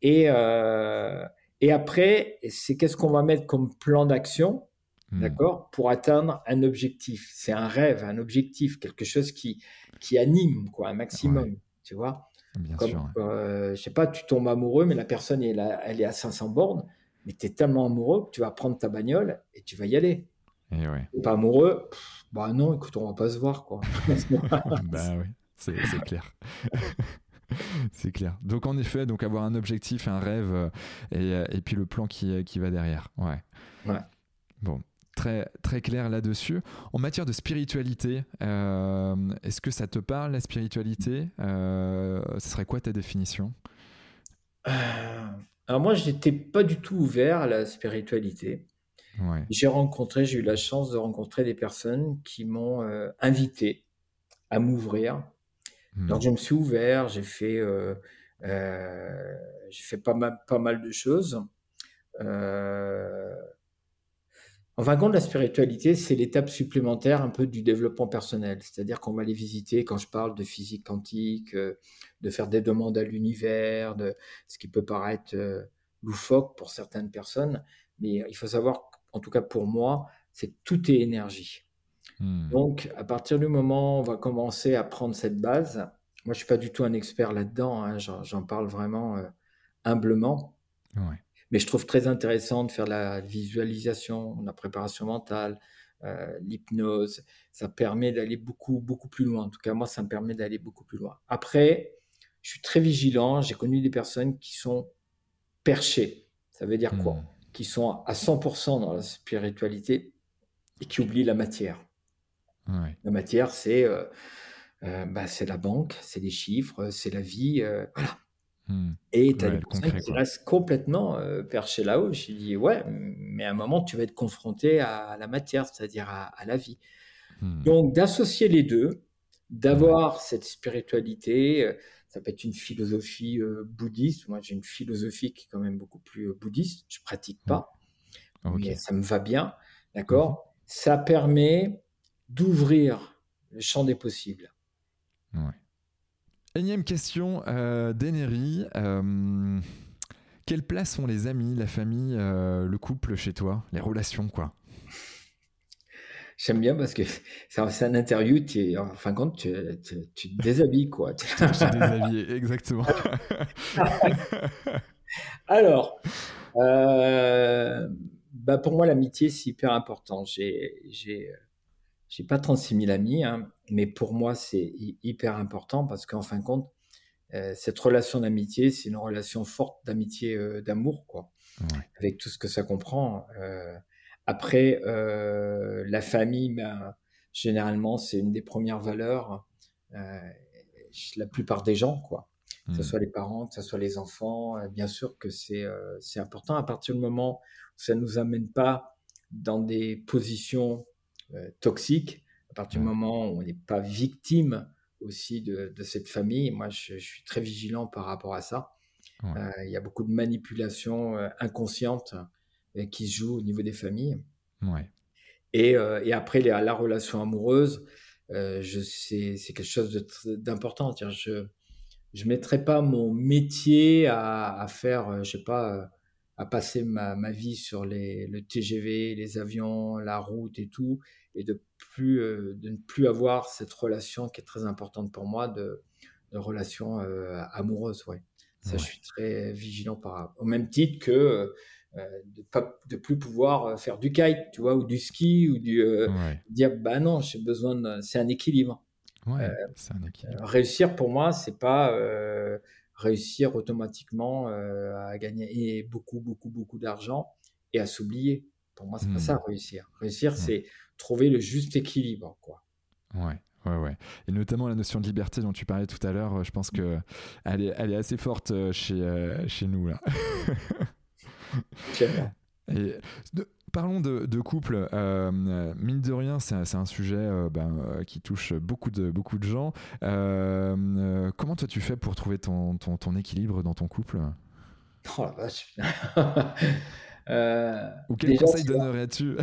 Et, euh, et après, c'est qu'est-ce qu'on va mettre comme plan d'action? Hmm. D'accord? Pour atteindre un objectif. C'est un rêve, un objectif, quelque chose qui, qui anime, quoi, un maximum. Tu vois? Bien sûr. Euh, je sais pas, tu tombes amoureux, mais la personne, elle, elle est à 500 bornes, mais tu es tellement amoureux que tu vas prendre ta bagnole et tu vas y aller. Et ouais. pas amoureux Bah non, écoute, on va pas se voir, quoi. bah oui, c'est clair. c'est clair. Donc en effet, donc avoir un objectif, un rêve, euh, et, euh, et puis le plan qui, qui va derrière. Ouais. Ouais. Bon, très, très clair là-dessus. En matière de spiritualité, euh, est-ce que ça te parle, la spiritualité? Euh, Ce serait quoi ta définition? Euh, Alors moi, je n'étais pas du tout ouvert à la spiritualité. J'ai rencontré, j'ai eu la chance de rencontrer des personnes qui m'ont invité à m'ouvrir. Hmm. Donc je me suis ouvert, j'ai fait, j'ai fait pas mal, pas mal de choses. En fin de compte, la spiritualité, c'est l'étape supplémentaire un peu du développement personnel. C'est-à-dire qu'on va les visiter quand je parle de physique quantique, euh, de faire des demandes à l'univers, de ce qui peut paraître euh, loufoque pour certaines personnes. Mais il faut savoir, en tout cas pour moi, c'est tout est énergie. Hmm. Donc, à partir du moment où on va commencer à prendre cette base, moi je suis pas du tout un expert là-dedans, hein, j'en parle vraiment euh, humblement. Ouais. Mais je trouve très intéressant de faire la visualisation, la préparation mentale, euh, l'hypnose. Ça permet d'aller beaucoup, beaucoup plus loin. En tout cas, moi, ça me permet d'aller beaucoup plus loin. Après, je suis très vigilant. J'ai connu des personnes qui sont perchées. Ça veut dire quoi? Hmm. Qui sont à 100% dans la spiritualité et qui oublient la matière. La matière, c'est euh, euh, bah, c'est la banque, c'est les chiffres, c'est la vie. voilà. Mmh. Et tu as des personnes qui restent complètement euh, perchées là-haut. Je dis, ouais, mais à un moment, tu vas être confronté à la matière, c'est-à-dire à, la vie. Mmh. Donc, d'associer les deux, d'avoir cette spiritualité, euh, ça peut être une philosophie euh, bouddhiste. Moi, j'ai une philosophie qui est quand même beaucoup plus bouddhiste. Je pratique pas, mais ça me va bien. D'accord? Ça permet d'ouvrir le champ des possibles. Ouais. Énième question euh, euh, quelle place ont les amis, la famille, euh, le couple chez toi, les relations, quoi? J'aime bien parce que c'est un interview, tu en fin de compte, tu, tu, te déshabilles, quoi. tu te déshabilles, exactement. Alors, euh, bah pour moi, l'amitié, c'est hyper important. J'ai j'ai pas 36 000 amis, hein, mais pour moi, c'est hyper important parce qu'en fin de compte, euh, cette relation d'amitié, c'est une relation forte d'amitié, euh, d'amour, quoi, avec tout ce que ça comprend. Euh, après, la famille, ben, généralement, c'est une des premières valeurs. la plupart des gens, quoi. Que ce mmh. soit les parents, que ce soit les enfants, bien sûr que c'est important à partir du moment où ça nous amène pas dans des positions euh, toxique, à partir du moment où on n'est pas victime aussi de, cette famille, moi je, suis très vigilant par rapport à ça. Euh, il y a beaucoup de manipulations euh, inconscientes qui se jouent au niveau des familles. Et, et après, la relation amoureuse, c'est quelque chose d'important. Je je mettrais pas mon métier à, à faire, je sais pas, à passer ma, ma vie sur les, le TGV, les avions, la route et tout, et de plus de ne plus avoir cette relation qui est très importante pour moi de, de relation amoureuse. Ouais. Ça, je suis très vigilant par au même titre que euh, de pas de plus pouvoir euh, faire du kite, tu vois, ou du ski, ou du euh, dire bah non, j'ai besoin de, c'est un équilibre. Ouais, c'est un équilibre. réussir pour moi, c'est pas réussir automatiquement à gagner beaucoup, beaucoup, beaucoup d'argent et à s'oublier. Pour moi, c'est pas ça mmh. réussir. Réussir, c'est trouver le juste équilibre, quoi. Ouais. Ouais, ouais. Et notamment la notion de liberté dont tu parlais tout à l'heure, je pense que elle est, elle est assez forte chez, chez nous là. Et parlons de, couple. Euh, mine de rien, c'est un, sujet euh, ben, euh, qui touche beaucoup de, beaucoup de gens. comment toi tu fais pour trouver ton, ton, équilibre dans ton couple? Oh la vache. Ou quel conseil donnerais-tu?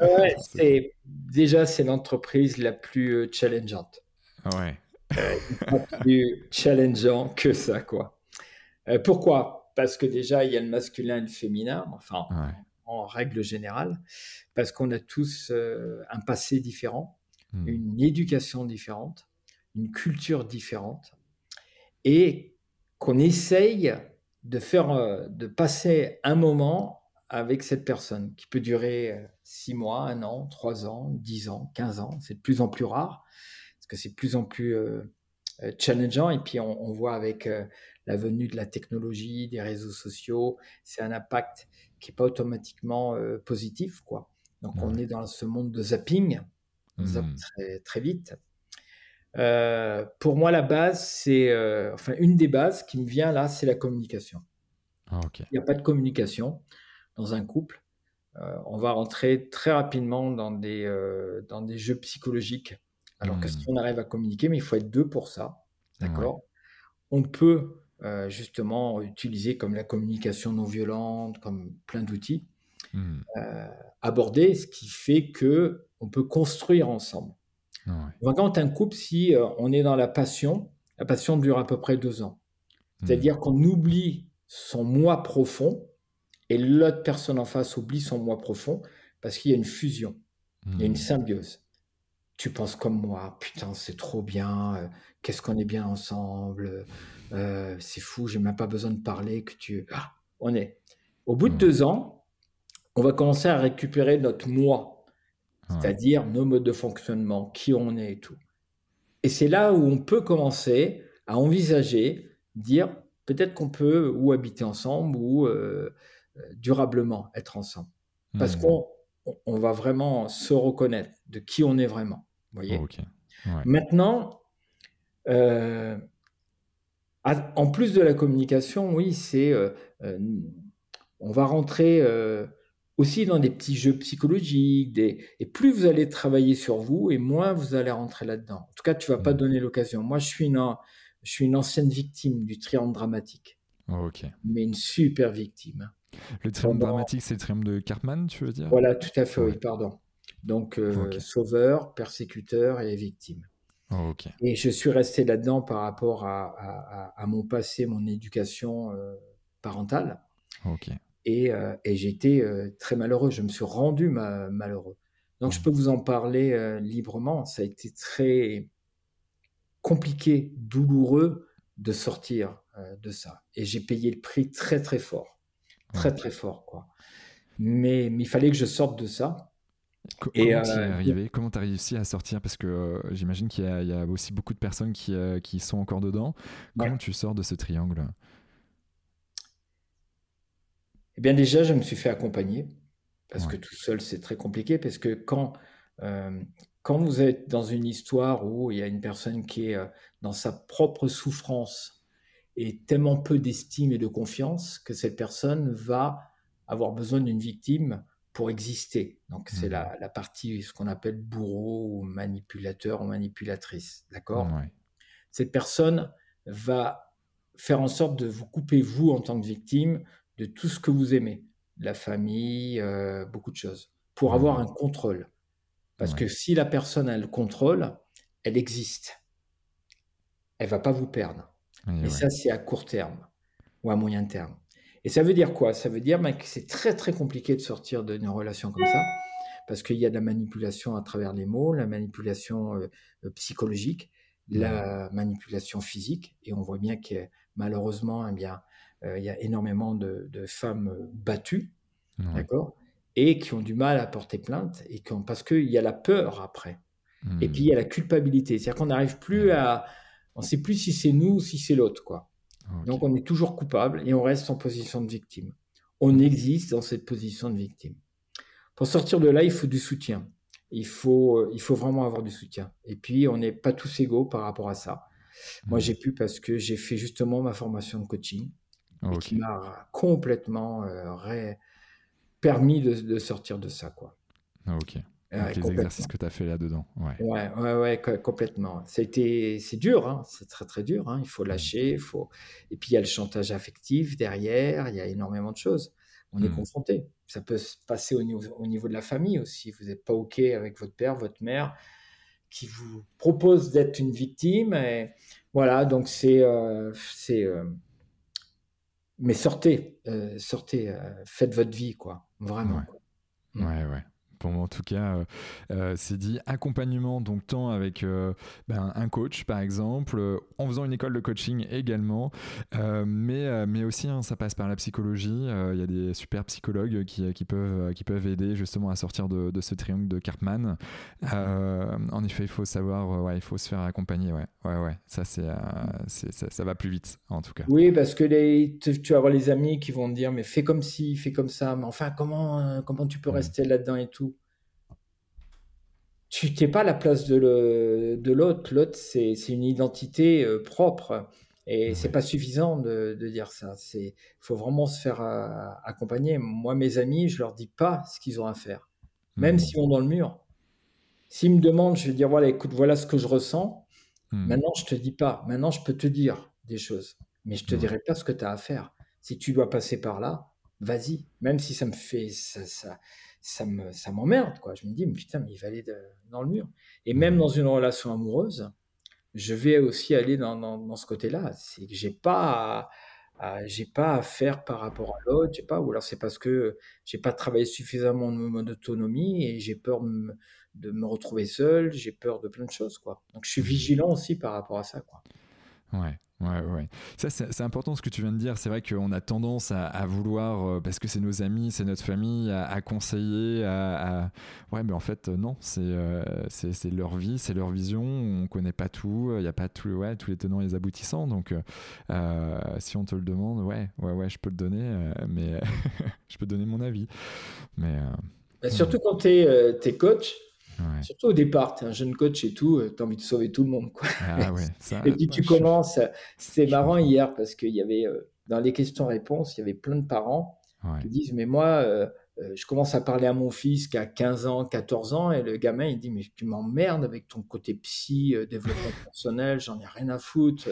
ouais, Déjà, c'est l'entreprise la plus challengeante. Ouais. pas plus challengeant que ça, quoi. pourquoi? Parce que déjà, il y a le masculin et le féminin, enfin, en, règle générale, parce qu'on a tous euh, un passé différent, hmm. une éducation différente, une culture différente, et qu'on essaye de faire, euh, de passer un moment avec cette personne qui peut durer euh, six mois, un an, trois ans, dix ans, quinze ans. C'est de plus en plus rare parce que c'est de plus en plus challengeant. Et puis on, voit avec la venue de la technologie, des réseaux sociaux, c'est un impact qui n'est pas automatiquement euh, positif. Quoi. Donc on est dans ce monde de zapping, on zappe mmh. très, très vite. Euh, pour moi, la base, c'est, euh, enfin, une des bases qui me vient là, c'est la communication. Ah, Il n'y a pas de communication dans un couple. on va rentrer très rapidement dans des, dans des jeux psychologiques. Alors que si on arrive à communiquer, mais il faut être deux pour ça. D'accord? On peut euh, justement utilisés comme la communication non violente, comme plein d'outils, mmh. euh, abordés, ce qui fait que on peut construire ensemble. Ouais. Quand un couple, si euh, on est dans la passion, la passion dure à peu près deux ans. Mmh. C'est-à-dire qu'on oublie son moi profond et l'autre personne en face oublie son moi profond parce qu'il y a une fusion, il y a une mmh. symbiose. Tu penses comme moi, putain, c'est trop bien, qu'est-ce qu'on est bien ensemble, euh, c'est fou, j'ai même pas besoin de parler, que tu... Ah, on est. Au bout de deux ans, on va commencer à récupérer notre moi, c'est-à-dire nos modes de fonctionnement, qui on est et tout. Et c'est là où on peut commencer à envisager, dire peut-être qu'on peut ou habiter ensemble ou euh, durablement être ensemble. Parce mmh. qu'on on va vraiment se reconnaître de qui on est vraiment. Voyez Maintenant, euh, en plus de la communication, oui, c'est euh, euh, on va rentrer euh, aussi dans des petits jeux psychologiques. et plus vous allez travailler sur vous, et moins vous allez rentrer là-dedans. En tout cas, tu vas pas mmh. donner l'occasion. Moi, je suis une, je suis une ancienne victime du triangle dramatique. Oh, ok. Mais une super victime. Le triangle dramatique, c'est le triangle de Cartman, tu veux dire? Voilà, tout à fait, oui, pardon. Donc, sauveur, persécuteur et victime. Oh, et je suis resté là-dedans par rapport à, mon passé, mon éducation euh, parentale. Et, euh, et j'étais euh, très malheureux. Je me suis rendu malheureux. Donc, je mmh. peux vous en parler librement. Ça a été très compliqué, douloureux de sortir de ça. Et j'ai payé le prix très, très fort. Très, très fort, quoi. Mais, mais il fallait que je sorte de ça. Comment tu as réussi à sortir? Parce que euh, j'imagine qu'il y, a aussi beaucoup de personnes qui, euh, qui sont encore dedans. Comment tu sors de ce triangle? Eh bien, déjà, je me suis fait accompagner. Parce que tout seul, c'est très compliqué. Parce que quand, euh, quand vous êtes dans une histoire où il y a une personne qui est dans sa propre souffrance et tellement peu d'estime et de confiance que cette personne va avoir besoin d'une victime pour exister. Donc, c'est mmh. la, la, partie, ce qu'on appelle bourreau ou manipulateur ou manipulatrice. D'accord? Cette personne va faire en sorte de vous couper, vous, en tant que victime, de tout ce que vous aimez, la famille, euh, beaucoup de choses, pour avoir un contrôle. Parce que si la personne a le contrôle, elle existe. Elle va pas vous perdre. Et, ça, c'est à court terme ou à moyen terme. Et ça veut dire quoi? Ça veut dire que c'est très très compliqué de sortir d'une relation comme ça, parce qu'il y a de la manipulation à travers les mots, la manipulation euh, euh, psychologique, la manipulation physique, et on voit bien que malheureusement, eh bien, euh, il y a énormément de, femmes battues, d'accord, et qui ont du mal à porter plainte, et parce qu'il y a la peur après. Et puis il y a la culpabilité, c'est-à-dire qu'on n'arrive plus à, on ne sait plus si c'est nous ou si c'est l'autre, quoi. Donc on est toujours coupable et on reste en position de victime. On existe dans cette position de victime. Pour sortir de là, il faut du soutien. Il faut, euh, il faut vraiment avoir du soutien. Et puis, on n'est pas tous égaux par rapport à ça. Moi, mmh. j'ai pu parce que j'ai fait justement ma formation de coaching, qui m'a complètement euh, permis de, de, sortir de ça. Quoi. Ah, ok les exercices que tu as fait là-dedans. Ouais, ouais, ouais, ouais complètement. C'était, c'est dur, hein, c'est très très dur. Hein. Il faut lâcher, il faut. Et puis il y a le chantage affectif derrière. Il y a énormément de choses. On est mmh. confronté. Ça peut se passer au niveau, au niveau de la famille aussi. Vous n'êtes pas ok avec votre père, votre mère, qui vous propose d'être une victime. Et voilà, donc c'est, euh, c'est. Euh, mais sortez, euh, sortez, faites votre vie, quoi. Vraiment. ouais, mmh. ouais pour moi en tout cas, euh, euh, c'est dit accompagnement, donc tant avec euh, ben, un coach par exemple, en faisant une école de coaching également, mais, mais aussi hein, ça passe par la psychologie. Il y a des super psychologues qui, qui, peuvent, qui peuvent aider justement à sortir de, de ce triangle de Karpman. en effet, il faut savoir, ouais, il faut se faire accompagner. Ouais, ouais, ouais. Ça, c'est, ça, ça, va plus vite en tout cas. Oui, parce que les, tu vas avoir les amis qui vont te dire, mais fais comme ci, fais comme ça, mais enfin, comment, comment tu peux mmh. rester là-dedans et tout tu n'es pas à la place de l'autre. L'autre, c'est une identité euh, propre. Et c'est pas suffisant de, dire ça. Il faut vraiment se faire euh, accompagner. Moi, mes amis, je leur dis pas ce qu'ils ont à faire, même mmh. s'ils vont dans le mur. S'ils me demandent, je vais dire voilà, écoute, voilà ce que je ressens. Mmh. Maintenant, je te dis pas. Maintenant, je peux te dire des choses, mais je te dirai pas ce que tu as à faire. Si tu dois passer par là, vas-y. Même si ça me fait ça, ça me ça m'emmerde quoi. Je me dis mais putain mais il va aller dans le mur. Et même dans une relation amoureuse, je vais aussi aller dans, dans, ce côté-là. C'est que j'ai pas j'ai pas à faire par rapport à l'autre, j'ai pas ou alors c'est parce que j'ai pas travaillé suffisamment de d'autonomie et j'ai peur de me, retrouver seul, j'ai peur de plein de choses quoi. Donc je suis vigilant aussi par rapport à ça quoi. Ouais. Ouais, ouais. Ça, c'est important ce que tu viens de dire. C'est vrai qu'on a tendance à, vouloir, euh, parce que c'est nos amis, c'est notre famille, à, conseiller, à, Ouais, mais en fait, euh, non. Euh, c'est c'est leur vie, c'est leur vision. On connaît pas tout. Il n'y a pas tout, ouais, tous les tenants et les aboutissants. Donc, si on te le demande, ouais, ouais, ouais, je peux te donner, mais je peux te donner mon avis. Mais. Bah, surtout quand tu es, es coach, Surtout au départ, tu es un jeune coach et tout, euh, tu as envie de sauver tout le monde. Quoi. Ah et puis tu commences, c'est marrant hier parce qu'il y avait euh, dans les questions-réponses, il y avait plein de parents qui disent Mais moi, euh, je commence à parler à mon fils qui a 15 ans, 14 ans, et le gamin il dit Mais tu m'emmerdes avec ton côté psy, développement personnel, j'en ai rien à foutre.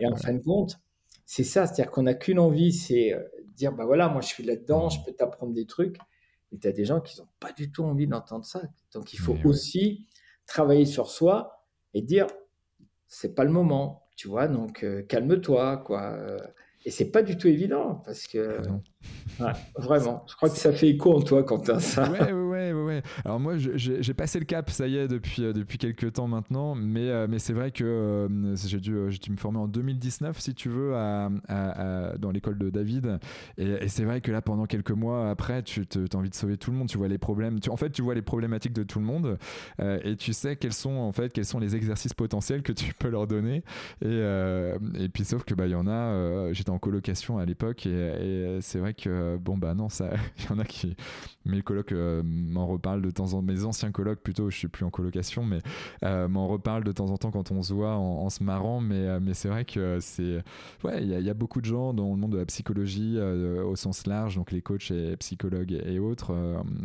et en fin de compte, c'est ça, c'est-à-dire qu'on n'a qu'une envie, c'est dire Bah voilà, moi je suis là-dedans, je peux t'apprendre des trucs. Et tu as des gens qui n'ont pas du tout envie d'entendre ça. Donc il faut aussi travailler sur soi et dire c'est pas le moment, tu vois, donc euh, calme-toi, quoi. Et c'est pas du tout évident parce que ah vraiment, je crois que ça fait écho en toi as ça. Ouais, ouais, ouais, ouais. Alors moi, j'ai passé le cap, ça y est, depuis euh, depuis quelques temps maintenant, mais euh, mais c'est vrai que euh, j'ai dû dû me former en 2019, si tu veux, dans l'école de David, et, c'est vrai que là, pendant quelques mois après, tu as envie de sauver tout le monde, tu vois les problèmes, tu, en fait, tu vois les problématiques de tout le monde, et tu sais quels sont en fait quels sont les exercices potentiels que tu peux leur donner, et et puis sauf que bah il y en a, j'étais en colocation à l'époque et, c'est vrai que bon bah non il y en a qui mes colocs m'en reparlent de temps en temps mes anciens colocs plutôt je suis plus en colocation mais euh, m'en reparlent de temps en temps quand on se voit en, se marrant mais euh, mais c'est vrai que c'est ouais il y, a beaucoup de gens dans le monde de la psychologie au sens large donc les coachs et psychologues et, autres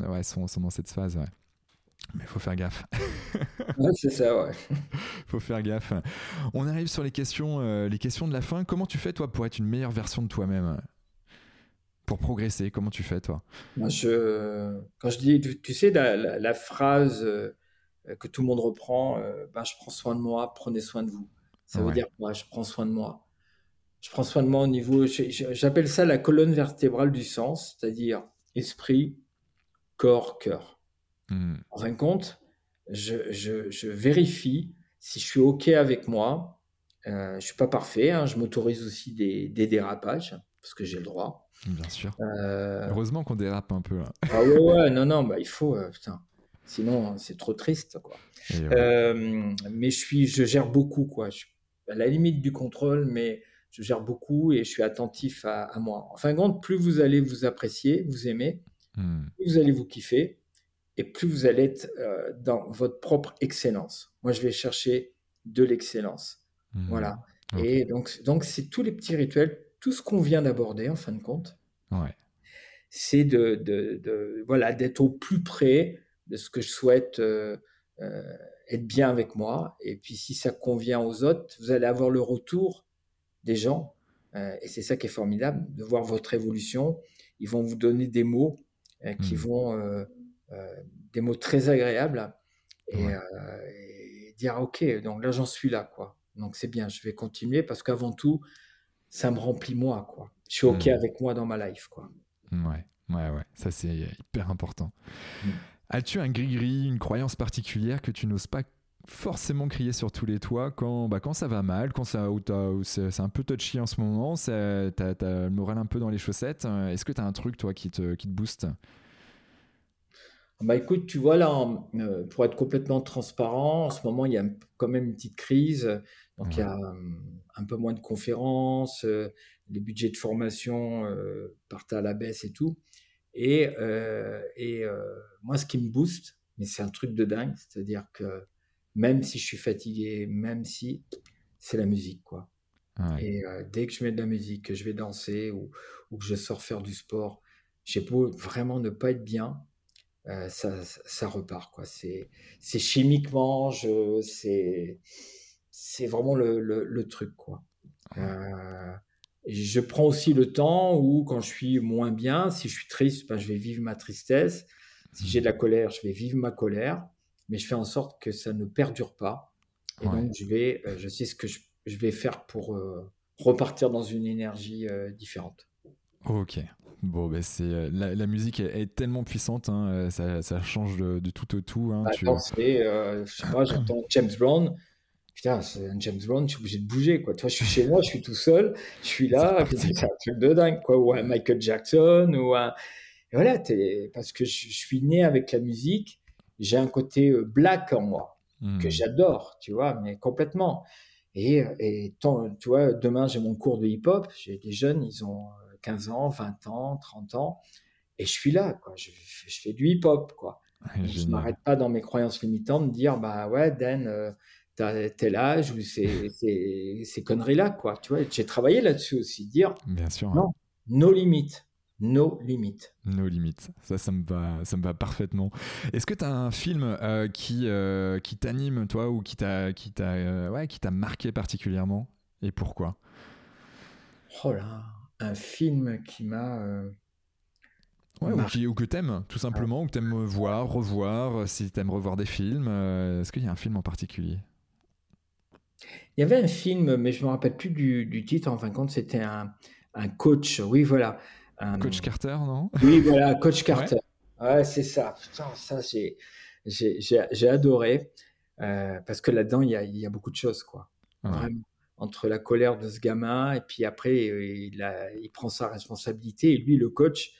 ouais sont, sont dans cette phase ouais. Mais il faut faire gaffe. ouais, c'est ça, ouais. faut faire gaffe. On arrive sur les questions, euh, les questions de la fin. Comment tu fais, toi, pour être une meilleure version de toi-même? Pour progresser, comment tu fais, toi? Moi, je... Quand je dis, tu, sais, la, phrase euh, que tout le monde reprend, ben, je prends soin de moi, prenez soin de vous. Ça veut dire quoi? Je prends soin de moi. Je prends soin de moi au niveau, j'appelle ça la colonne vertébrale du sens, c'est-à-dire esprit, corps, cœur. Mmh. En fin de compte, je, vérifie si je suis OK avec moi. Euh, je ne suis pas parfait, hein. je m'autorise aussi des, dérapages, parce que j'ai le droit. Bien sûr. Euh, Heureusement qu'on dérape un peu. Ah ouais, ouais, non, non, bah, il faut. Euh, putain. Sinon, c'est trop triste. Quoi. mais je, suis, je gère beaucoup. Quoi. Je suis à la limite du contrôle, mais je gère beaucoup et je suis attentif à, moi. En fin de compte, plus vous allez vous apprécier, vous aimer, hmm. plus vous allez vous kiffer et plus vous allez être euh, dans votre propre excellence. Moi, je vais chercher de l'excellence. Hmm. Voilà. Et donc, donc c'est tous les petits rituels, tout ce qu'on vient d'aborder en fin de compte. C'est de, de, voilà d'être au plus près de ce que je souhaite euh, euh, être bien avec moi. Et puis, si ça convient aux autres, vous allez avoir le retour des gens. Euh, et c'est ça qui est formidable, de voir votre évolution. Ils vont vous donner des mots qui mmh. vont, des mots très agréables et, dire ok, donc là j'en suis là quoi. Donc c'est bien, je vais continuer parce qu'avant tout, ça me remplit moi quoi. Je suis ok mmh. avec moi dans ma life quoi. Ouais, ouais, ouais, ça c'est hyper important. Mmh. As-tu un gris-gris, une croyance particulière que tu n'oses pas forcément crier sur tous les toits quand, bah, quand ça va mal, quand ça, c'est un peu touchy en ce moment, t'as as le moral un peu dans les chaussettes. Est-ce que tu as un truc, toi, qui te, qui te booste? Bah écoute, tu vois là, euh, pour être complètement transparent, en ce moment il y a quand même une petite crise, donc il y a hum, un peu moins de conférences, euh, les budgets de formation euh, partent à la baisse et tout. Et, et moi, ce qui me booste, mais c'est un truc de dingue, c'est-à-dire que même si je suis fatigué, même si c'est la musique, quoi. Et euh, dès que je mets de la musique, que je vais danser ou, ou que je sors faire du sport, j'ai beau vraiment ne pas être bien, euh, ça, ça, repart, quoi. C'est, c'est chimiquement, je, c'est, c'est vraiment le, le, truc, quoi. Euh, je prends aussi le temps où, quand je suis moins bien, si je suis triste, ben, je vais vivre ma tristesse. Si j'ai de la colère, je vais vivre ma colère mais je fais en sorte que ça ne perdure pas. Et donc, je, vais, euh, je sais ce que je, vais faire pour euh, repartir dans une énergie euh, différente. Ok. Bon, ben c'est la, musique est, tellement puissante, hein, ça, ça, change de, tout au tout. Hein, bah, tu... je sais pas, j'entends James Brown. Putain, c'est un James Brown, je suis obligé de bouger, quoi. Toi, je suis chez moi, je suis tout seul, je suis là, c'est un truc de dingue, quoi. Ou un Michael Jackson, ou un. voilà, parce que je, suis né avec la musique j'ai un côté euh, black en moi que hmm. j'adore, tu vois, mais complètement. Et, et tu vois, demain j'ai mon cours de hip-hop, j'ai des jeunes, ils ont 15 euh, ans, 20 ans, 30 ans, et je suis là, quoi. Je, fais du hip-hop, quoi. je ne m'arrête pas dans mes croyances limitantes de dire, bah ouais, Dan, euh, tel âge ou ces, ces, conneries-là, quoi. Tu vois, j'ai travaillé là-dessus aussi, dire, Bien sûr, non, nos limites nos limites. Nos limites, ça, ça me va, ça me va parfaitement. Est-ce que tu as un film euh, qui, euh, qui t'anime, toi, ou qui t'a, qui t'a, euh, ouais, qui t'a marqué particulièrement, et pourquoi? Oh là, un film qui m'a. Ouais, ou, qui, ou, que t'aimes, tout simplement, ou que t'aimes voir, revoir, si t'aimes revoir des films. Est-ce qu'il y a un film en particulier? Il y avait un film, mais je me rappelle plus du, du titre. En fin de compte, c'était un, un coach. Oui, voilà. Coach Carter, non? Oui, voilà, Coach Carter. Ouais, c'est ça. Putain, ça, j'ai adoré. Euh, parce que là-dedans, il y a, y a, beaucoup de choses, quoi. Vraiment. Entre la colère de ce gamin, et puis après, euh, il, a, il prend sa responsabilité, et lui, le coach,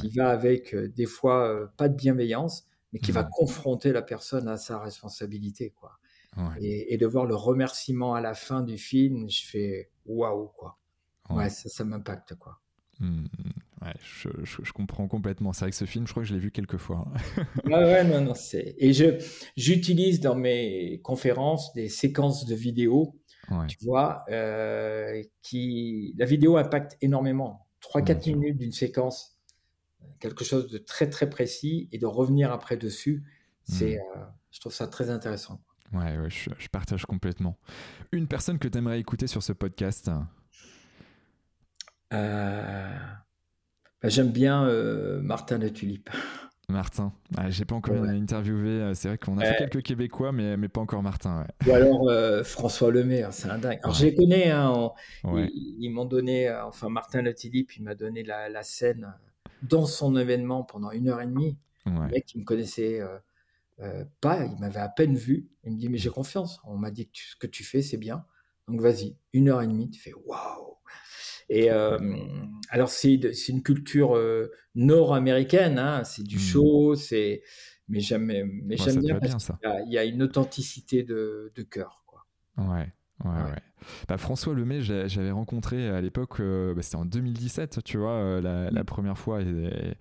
qui va avec euh, des fois pas de bienveillance, mais qui va confronter la personne à sa responsabilité, quoi. Et, et, de voir le remerciement à la fin du film, je fais waouh, quoi. Ouais, ça, ça m'impacte, quoi. Ouais, je, je, comprends complètement. C'est vrai que ce film, je crois que je l'ai vu quelques fois. ouais, ouais, non, non, c'est. Et je, j'utilise dans mes conférences des séquences de vidéos, tu vois, euh, qui. La vidéo impacte énormément. 3-4 minutes d'une séquence, quelque chose de très, très précis, et de revenir après dessus, c'est. Hmm. Euh, je trouve ça très intéressant. Ouais, ouais je, je partage complètement. Une personne que tu aimerais écouter sur ce podcast euh, bah, j'aime bien euh, Martin de Tulipe. Martin. Ah, J'ai pas encore interviewé. Euh, c'est vrai qu'on a fait quelques Québécois, mais, mais pas encore Martin. Ou alors euh, François Lemay, hein, c'est un dingue. Alors je les connais. Hein, ils, m'ont donné, enfin Martin Letilip, il m'a donné la, scène dans son événement pendant une heure et demie. Le mec, il me connaissait pas, il m'avait à peine vu. Il me dit mais j'ai confiance. On m'a dit que ce que tu fais, c'est bien. Donc vas-y, une heure et demie. Tu fais waouh. Et euh, alors c'est une culture euh, nord-américaine, hein, c'est du mmh. show, c'est mais j'aime mais j'aime bien, parce Il, y a, une authenticité de, de cœur. Quoi. Ouais. Ouais, ouais. Bah, François Lemay, j'avais rencontré à l'époque, euh, bah, c'était en 2017, tu vois, la, la, mmh. première fois. Et, et,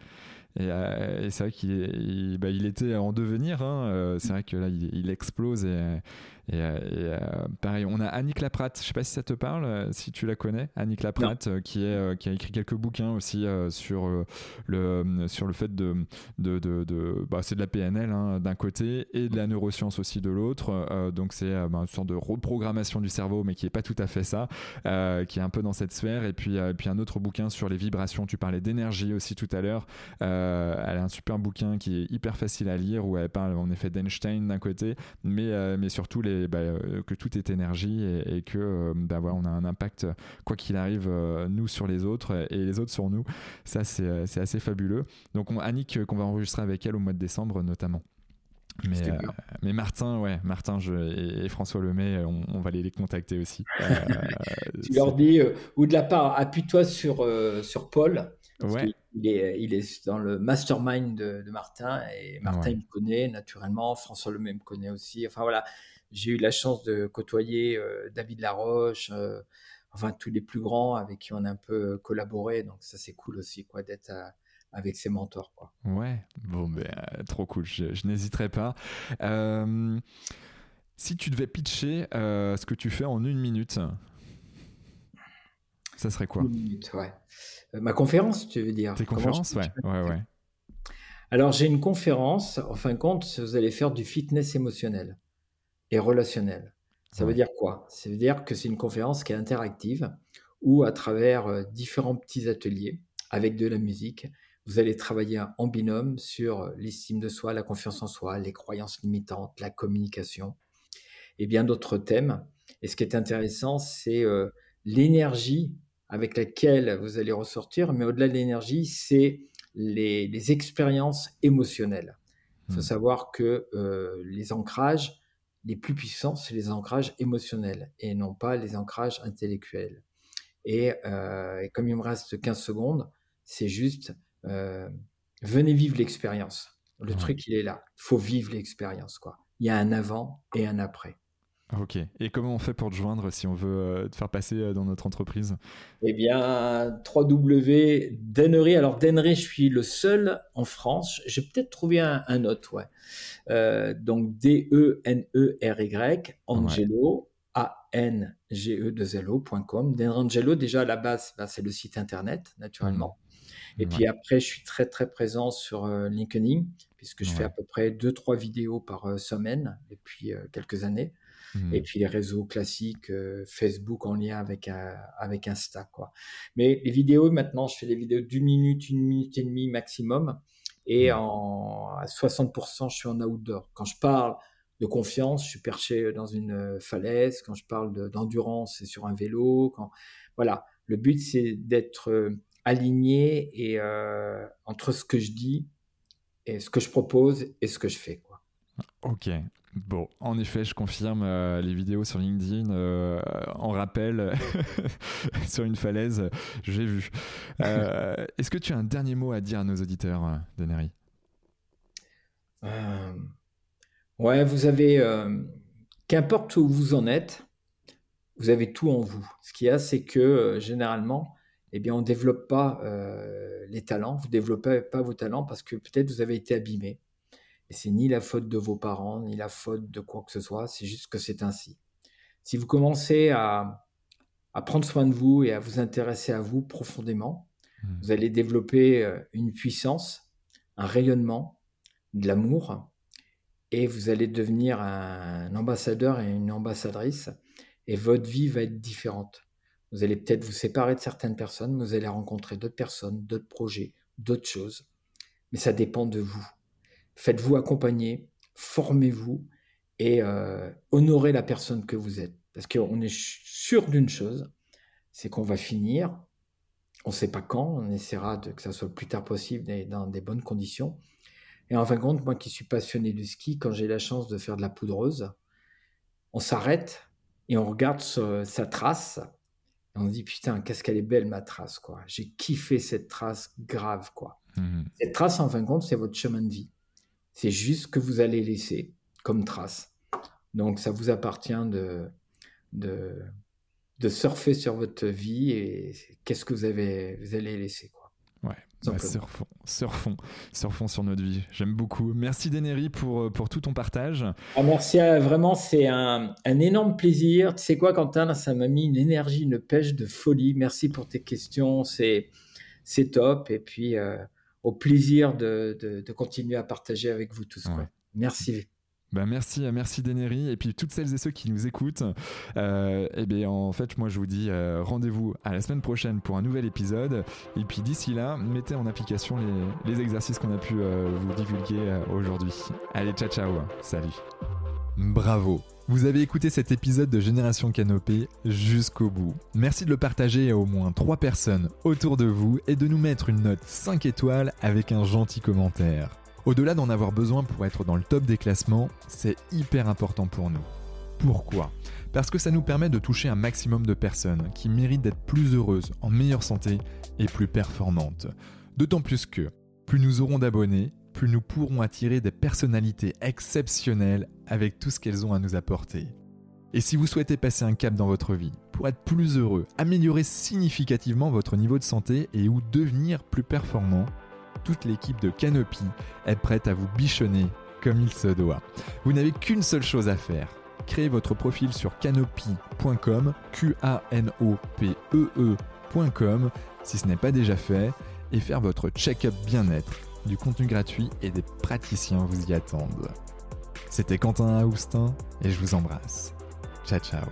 c'est vrai qu'il bah, il était en devenir. Hein, c'est vrai que là, il explose et, et, euh, euh, pareil, on a Annick Laprate, je sais pas si ça te parle, euh, si tu la connais, Annick Laprate, qui, est, qui a écrit quelques bouquins aussi sur, le, sur le fait de. de, de, bah, c'est de la PNL hein, d'un côté et de la neuroscience aussi de l'autre. donc c'est bah, une sorte de reprogrammation du cerveau, mais qui est pas tout à fait ça, qui est un peu dans cette sphère. Et puis, puis un autre bouquin sur les vibrations. Tu parlais d'énergie aussi tout à l'heure. elle a un super bouquin qui est hyper facile à lire où elle parle en effet d'Einstein d'un côté, mais, mais surtout les bah, euh, que tout est énergie et, que euh, bah, voilà, on a un impact, quoi qu'il arrive, euh, nous sur les autres et les autres sur nous. Ça, c'est assez fabuleux. Donc, on, Annick, qu'on va enregistrer avec elle au mois de décembre notamment. Mais, mais, Martin, ouais, Martin je, et, François Lemay, on, va aller les contacter aussi. tu leur dis, ou de la part, appuie-toi sur, sur Paul. Ouais. Il, est, il est dans le mastermind de, Martin et Martin il me connaît naturellement, François Lemay me connaît aussi. Enfin voilà, j'ai eu la chance de côtoyer euh, David Laroche, euh, enfin tous les plus grands avec qui on a un peu collaboré. Donc ça c'est cool aussi quoi d'être avec ses mentors quoi. Ouais, bon ben trop cool. Je, n'hésiterai pas. si tu devais pitcher ce que tu fais en une minute, ça serait quoi? Une minute, ouais. ma conférence, tu veux dire? Tes conférences, ouais, ouais, ouais. Alors j'ai une conférence. En fin de compte, vous allez faire du fitness émotionnel et relationnel. Ça veut dire quoi? Ça veut dire que c'est une conférence qui est interactive où à travers euh, différents petits ateliers avec de la musique, vous allez travailler en binôme sur euh, l'estime de soi, la confiance en soi, les croyances limitantes, la communication et bien d'autres thèmes. Et ce qui est intéressant, c'est euh, l'énergie avec laquelle vous allez ressortir, mais au-delà de l'énergie, c'est les, expériences émotionnelles. Il faut mmh. savoir que les ancrages, les plus puissants, c'est les ancrages émotionnels et non pas les ancrages intellectuels. Et, euh, comme il me reste 15 secondes, c'est juste, euh, venez vivre l'expérience. Le truc, il est là. Il faut vivre l'expérience. quoi. Il y a un avant et un après. Ok. Et comment on fait pour te joindre si on veut euh, te faire passer euh, dans notre entreprise? Eh bien, www.dennery. Alors, Dennery, je suis le seul en France. J'ai peut-être trouvé un, autre, ouais. Euh, donc, D-E-N-E-R-Y, Angelo, A-N-G-E-2-L-O.com. Denrangelo, déjà à la base, bah, c'est le site internet, naturellement. Mmh. Et puis après, je suis très, très présent sur LinkedIn, puisque je fais à peu près 2-3 vidéos par semaine depuis quelques années. Et mmh. puis les réseaux classiques, euh, Facebook en lien avec, avec Insta. Quoi. Mais les vidéos, maintenant, je fais des vidéos d'une minute, une minute et demie maximum. Et mmh. en, à 60%, je suis en outdoor. Quand je parle de confiance, je suis perché dans une euh, falaise. Quand je parle d'endurance, c'est sur un vélo. Quand... Voilà, le but, c'est d'être euh, aligné et, entre ce que je dis et ce que je propose et ce que je fais. Quoi. Ok, Bon, en effet, je confirme euh, les vidéos sur LinkedIn euh, en rappel sur une falaise, j'ai vu. Euh, est-ce que tu as un dernier mot à dire à nos auditeurs, Deneri Ouais, vous avez, qu'importe où vous en êtes, vous avez tout en vous. Ce qu'il y a, c'est que généralement, eh bien, on ne développe pas les talents, vous ne développez pas vos talents parce que peut-être vous avez été abîmé et c'est ni la faute de vos parents, ni la faute de quoi que ce soit, c'est juste que c'est ainsi. Si vous commencez à, à, prendre soin de vous et à vous intéresser à vous profondément, mmh. vous allez développer euh, une puissance, un rayonnement, de l'amour, et vous allez devenir un ambassadeur et une ambassadrice, et votre vie va être différente. Vous allez peut-être vous séparer de certaines personnes, vous allez rencontrer d'autres personnes, d'autres projets, d'autres choses, mais ça dépend de vous faites-vous accompagner, formez-vous et euh, honorez la personne que vous êtes. Parce qu'on est sûr d'une chose, c'est qu'on va finir, on ne sait pas quand, on essaiera de, que ça soit le plus tard possible et dans des bonnes conditions. Et en fin de compte, moi qui suis passionné du ski, quand j'ai la chance de faire de la poudreuse, on s'arrête et on regarde sa trace et on se dit putain, qu'est-ce qu'elle est belle ma trace quoi. J'ai kiffé cette trace grave quoi. Mmh cette trace en fin de compte, c'est votre chemin de vie. C'est juste ce que vous allez laisser comme trace. Donc ça vous appartient de, de, de surfer sur votre vie et qu'est-ce que vous, avez, vous allez laisser. Quoi. Ouais, bah, surfons, surfons, surfons sur notre vie. J'aime beaucoup. Merci Dénéry pour, euh, pour tout ton partage. Ah, merci, vraiment, c'est un, un, énorme plaisir. Tu sais quoi, Quentin, ça m'a mis une énergie, une pêche de folie. Merci pour tes questions, c'est, c'est top. Et puis, euh, au plaisir de, de, continuer à partager avec vous tous. Merci. Ben merci, merci Dénéry et puis toutes celles et ceux qui nous écoutent. Euh, et eh bien en fait, moi je vous dis euh, rendez-vous à la semaine prochaine pour un nouvel épisode. Et puis d'ici là, mettez en application les, les exercices qu'on a pu euh, vous divulguer euh, aujourd'hui. Allez, ciao ciao, salut. Bravo. Vous avez écouté cet épisode de Génération Canopée jusqu'au bout. Merci de le partager à au moins 3 personnes autour de vous et de nous mettre une note 5 étoiles avec un gentil commentaire. Au-delà d'en avoir besoin pour être dans le top des classements, c'est hyper important pour nous. Pourquoi? Parce que ça nous permet de toucher un maximum de personnes qui méritent d'être plus heureuses, en meilleure santé et plus performantes. D'autant plus que, plus nous aurons d'abonnés, plus nous pourrons attirer des personnalités exceptionnelles avec tout ce qu'elles ont à nous apporter. Et si vous souhaitez passer un cap dans votre vie, pour être plus heureux, améliorer significativement votre niveau de santé et ou devenir plus performant, toute l'équipe de Canopy est prête à vous bichonner comme il se doit. Vous n'avez qu'une seule chose à faire. Créez votre profil sur canopy.com, q a n o p e, e si ce n'est pas déjà fait et faire votre check-up bien-être. Du contenu gratuit et des praticiens vous y attendent. C'était Quentin Aoustin et je vous embrasse. Ciao ciao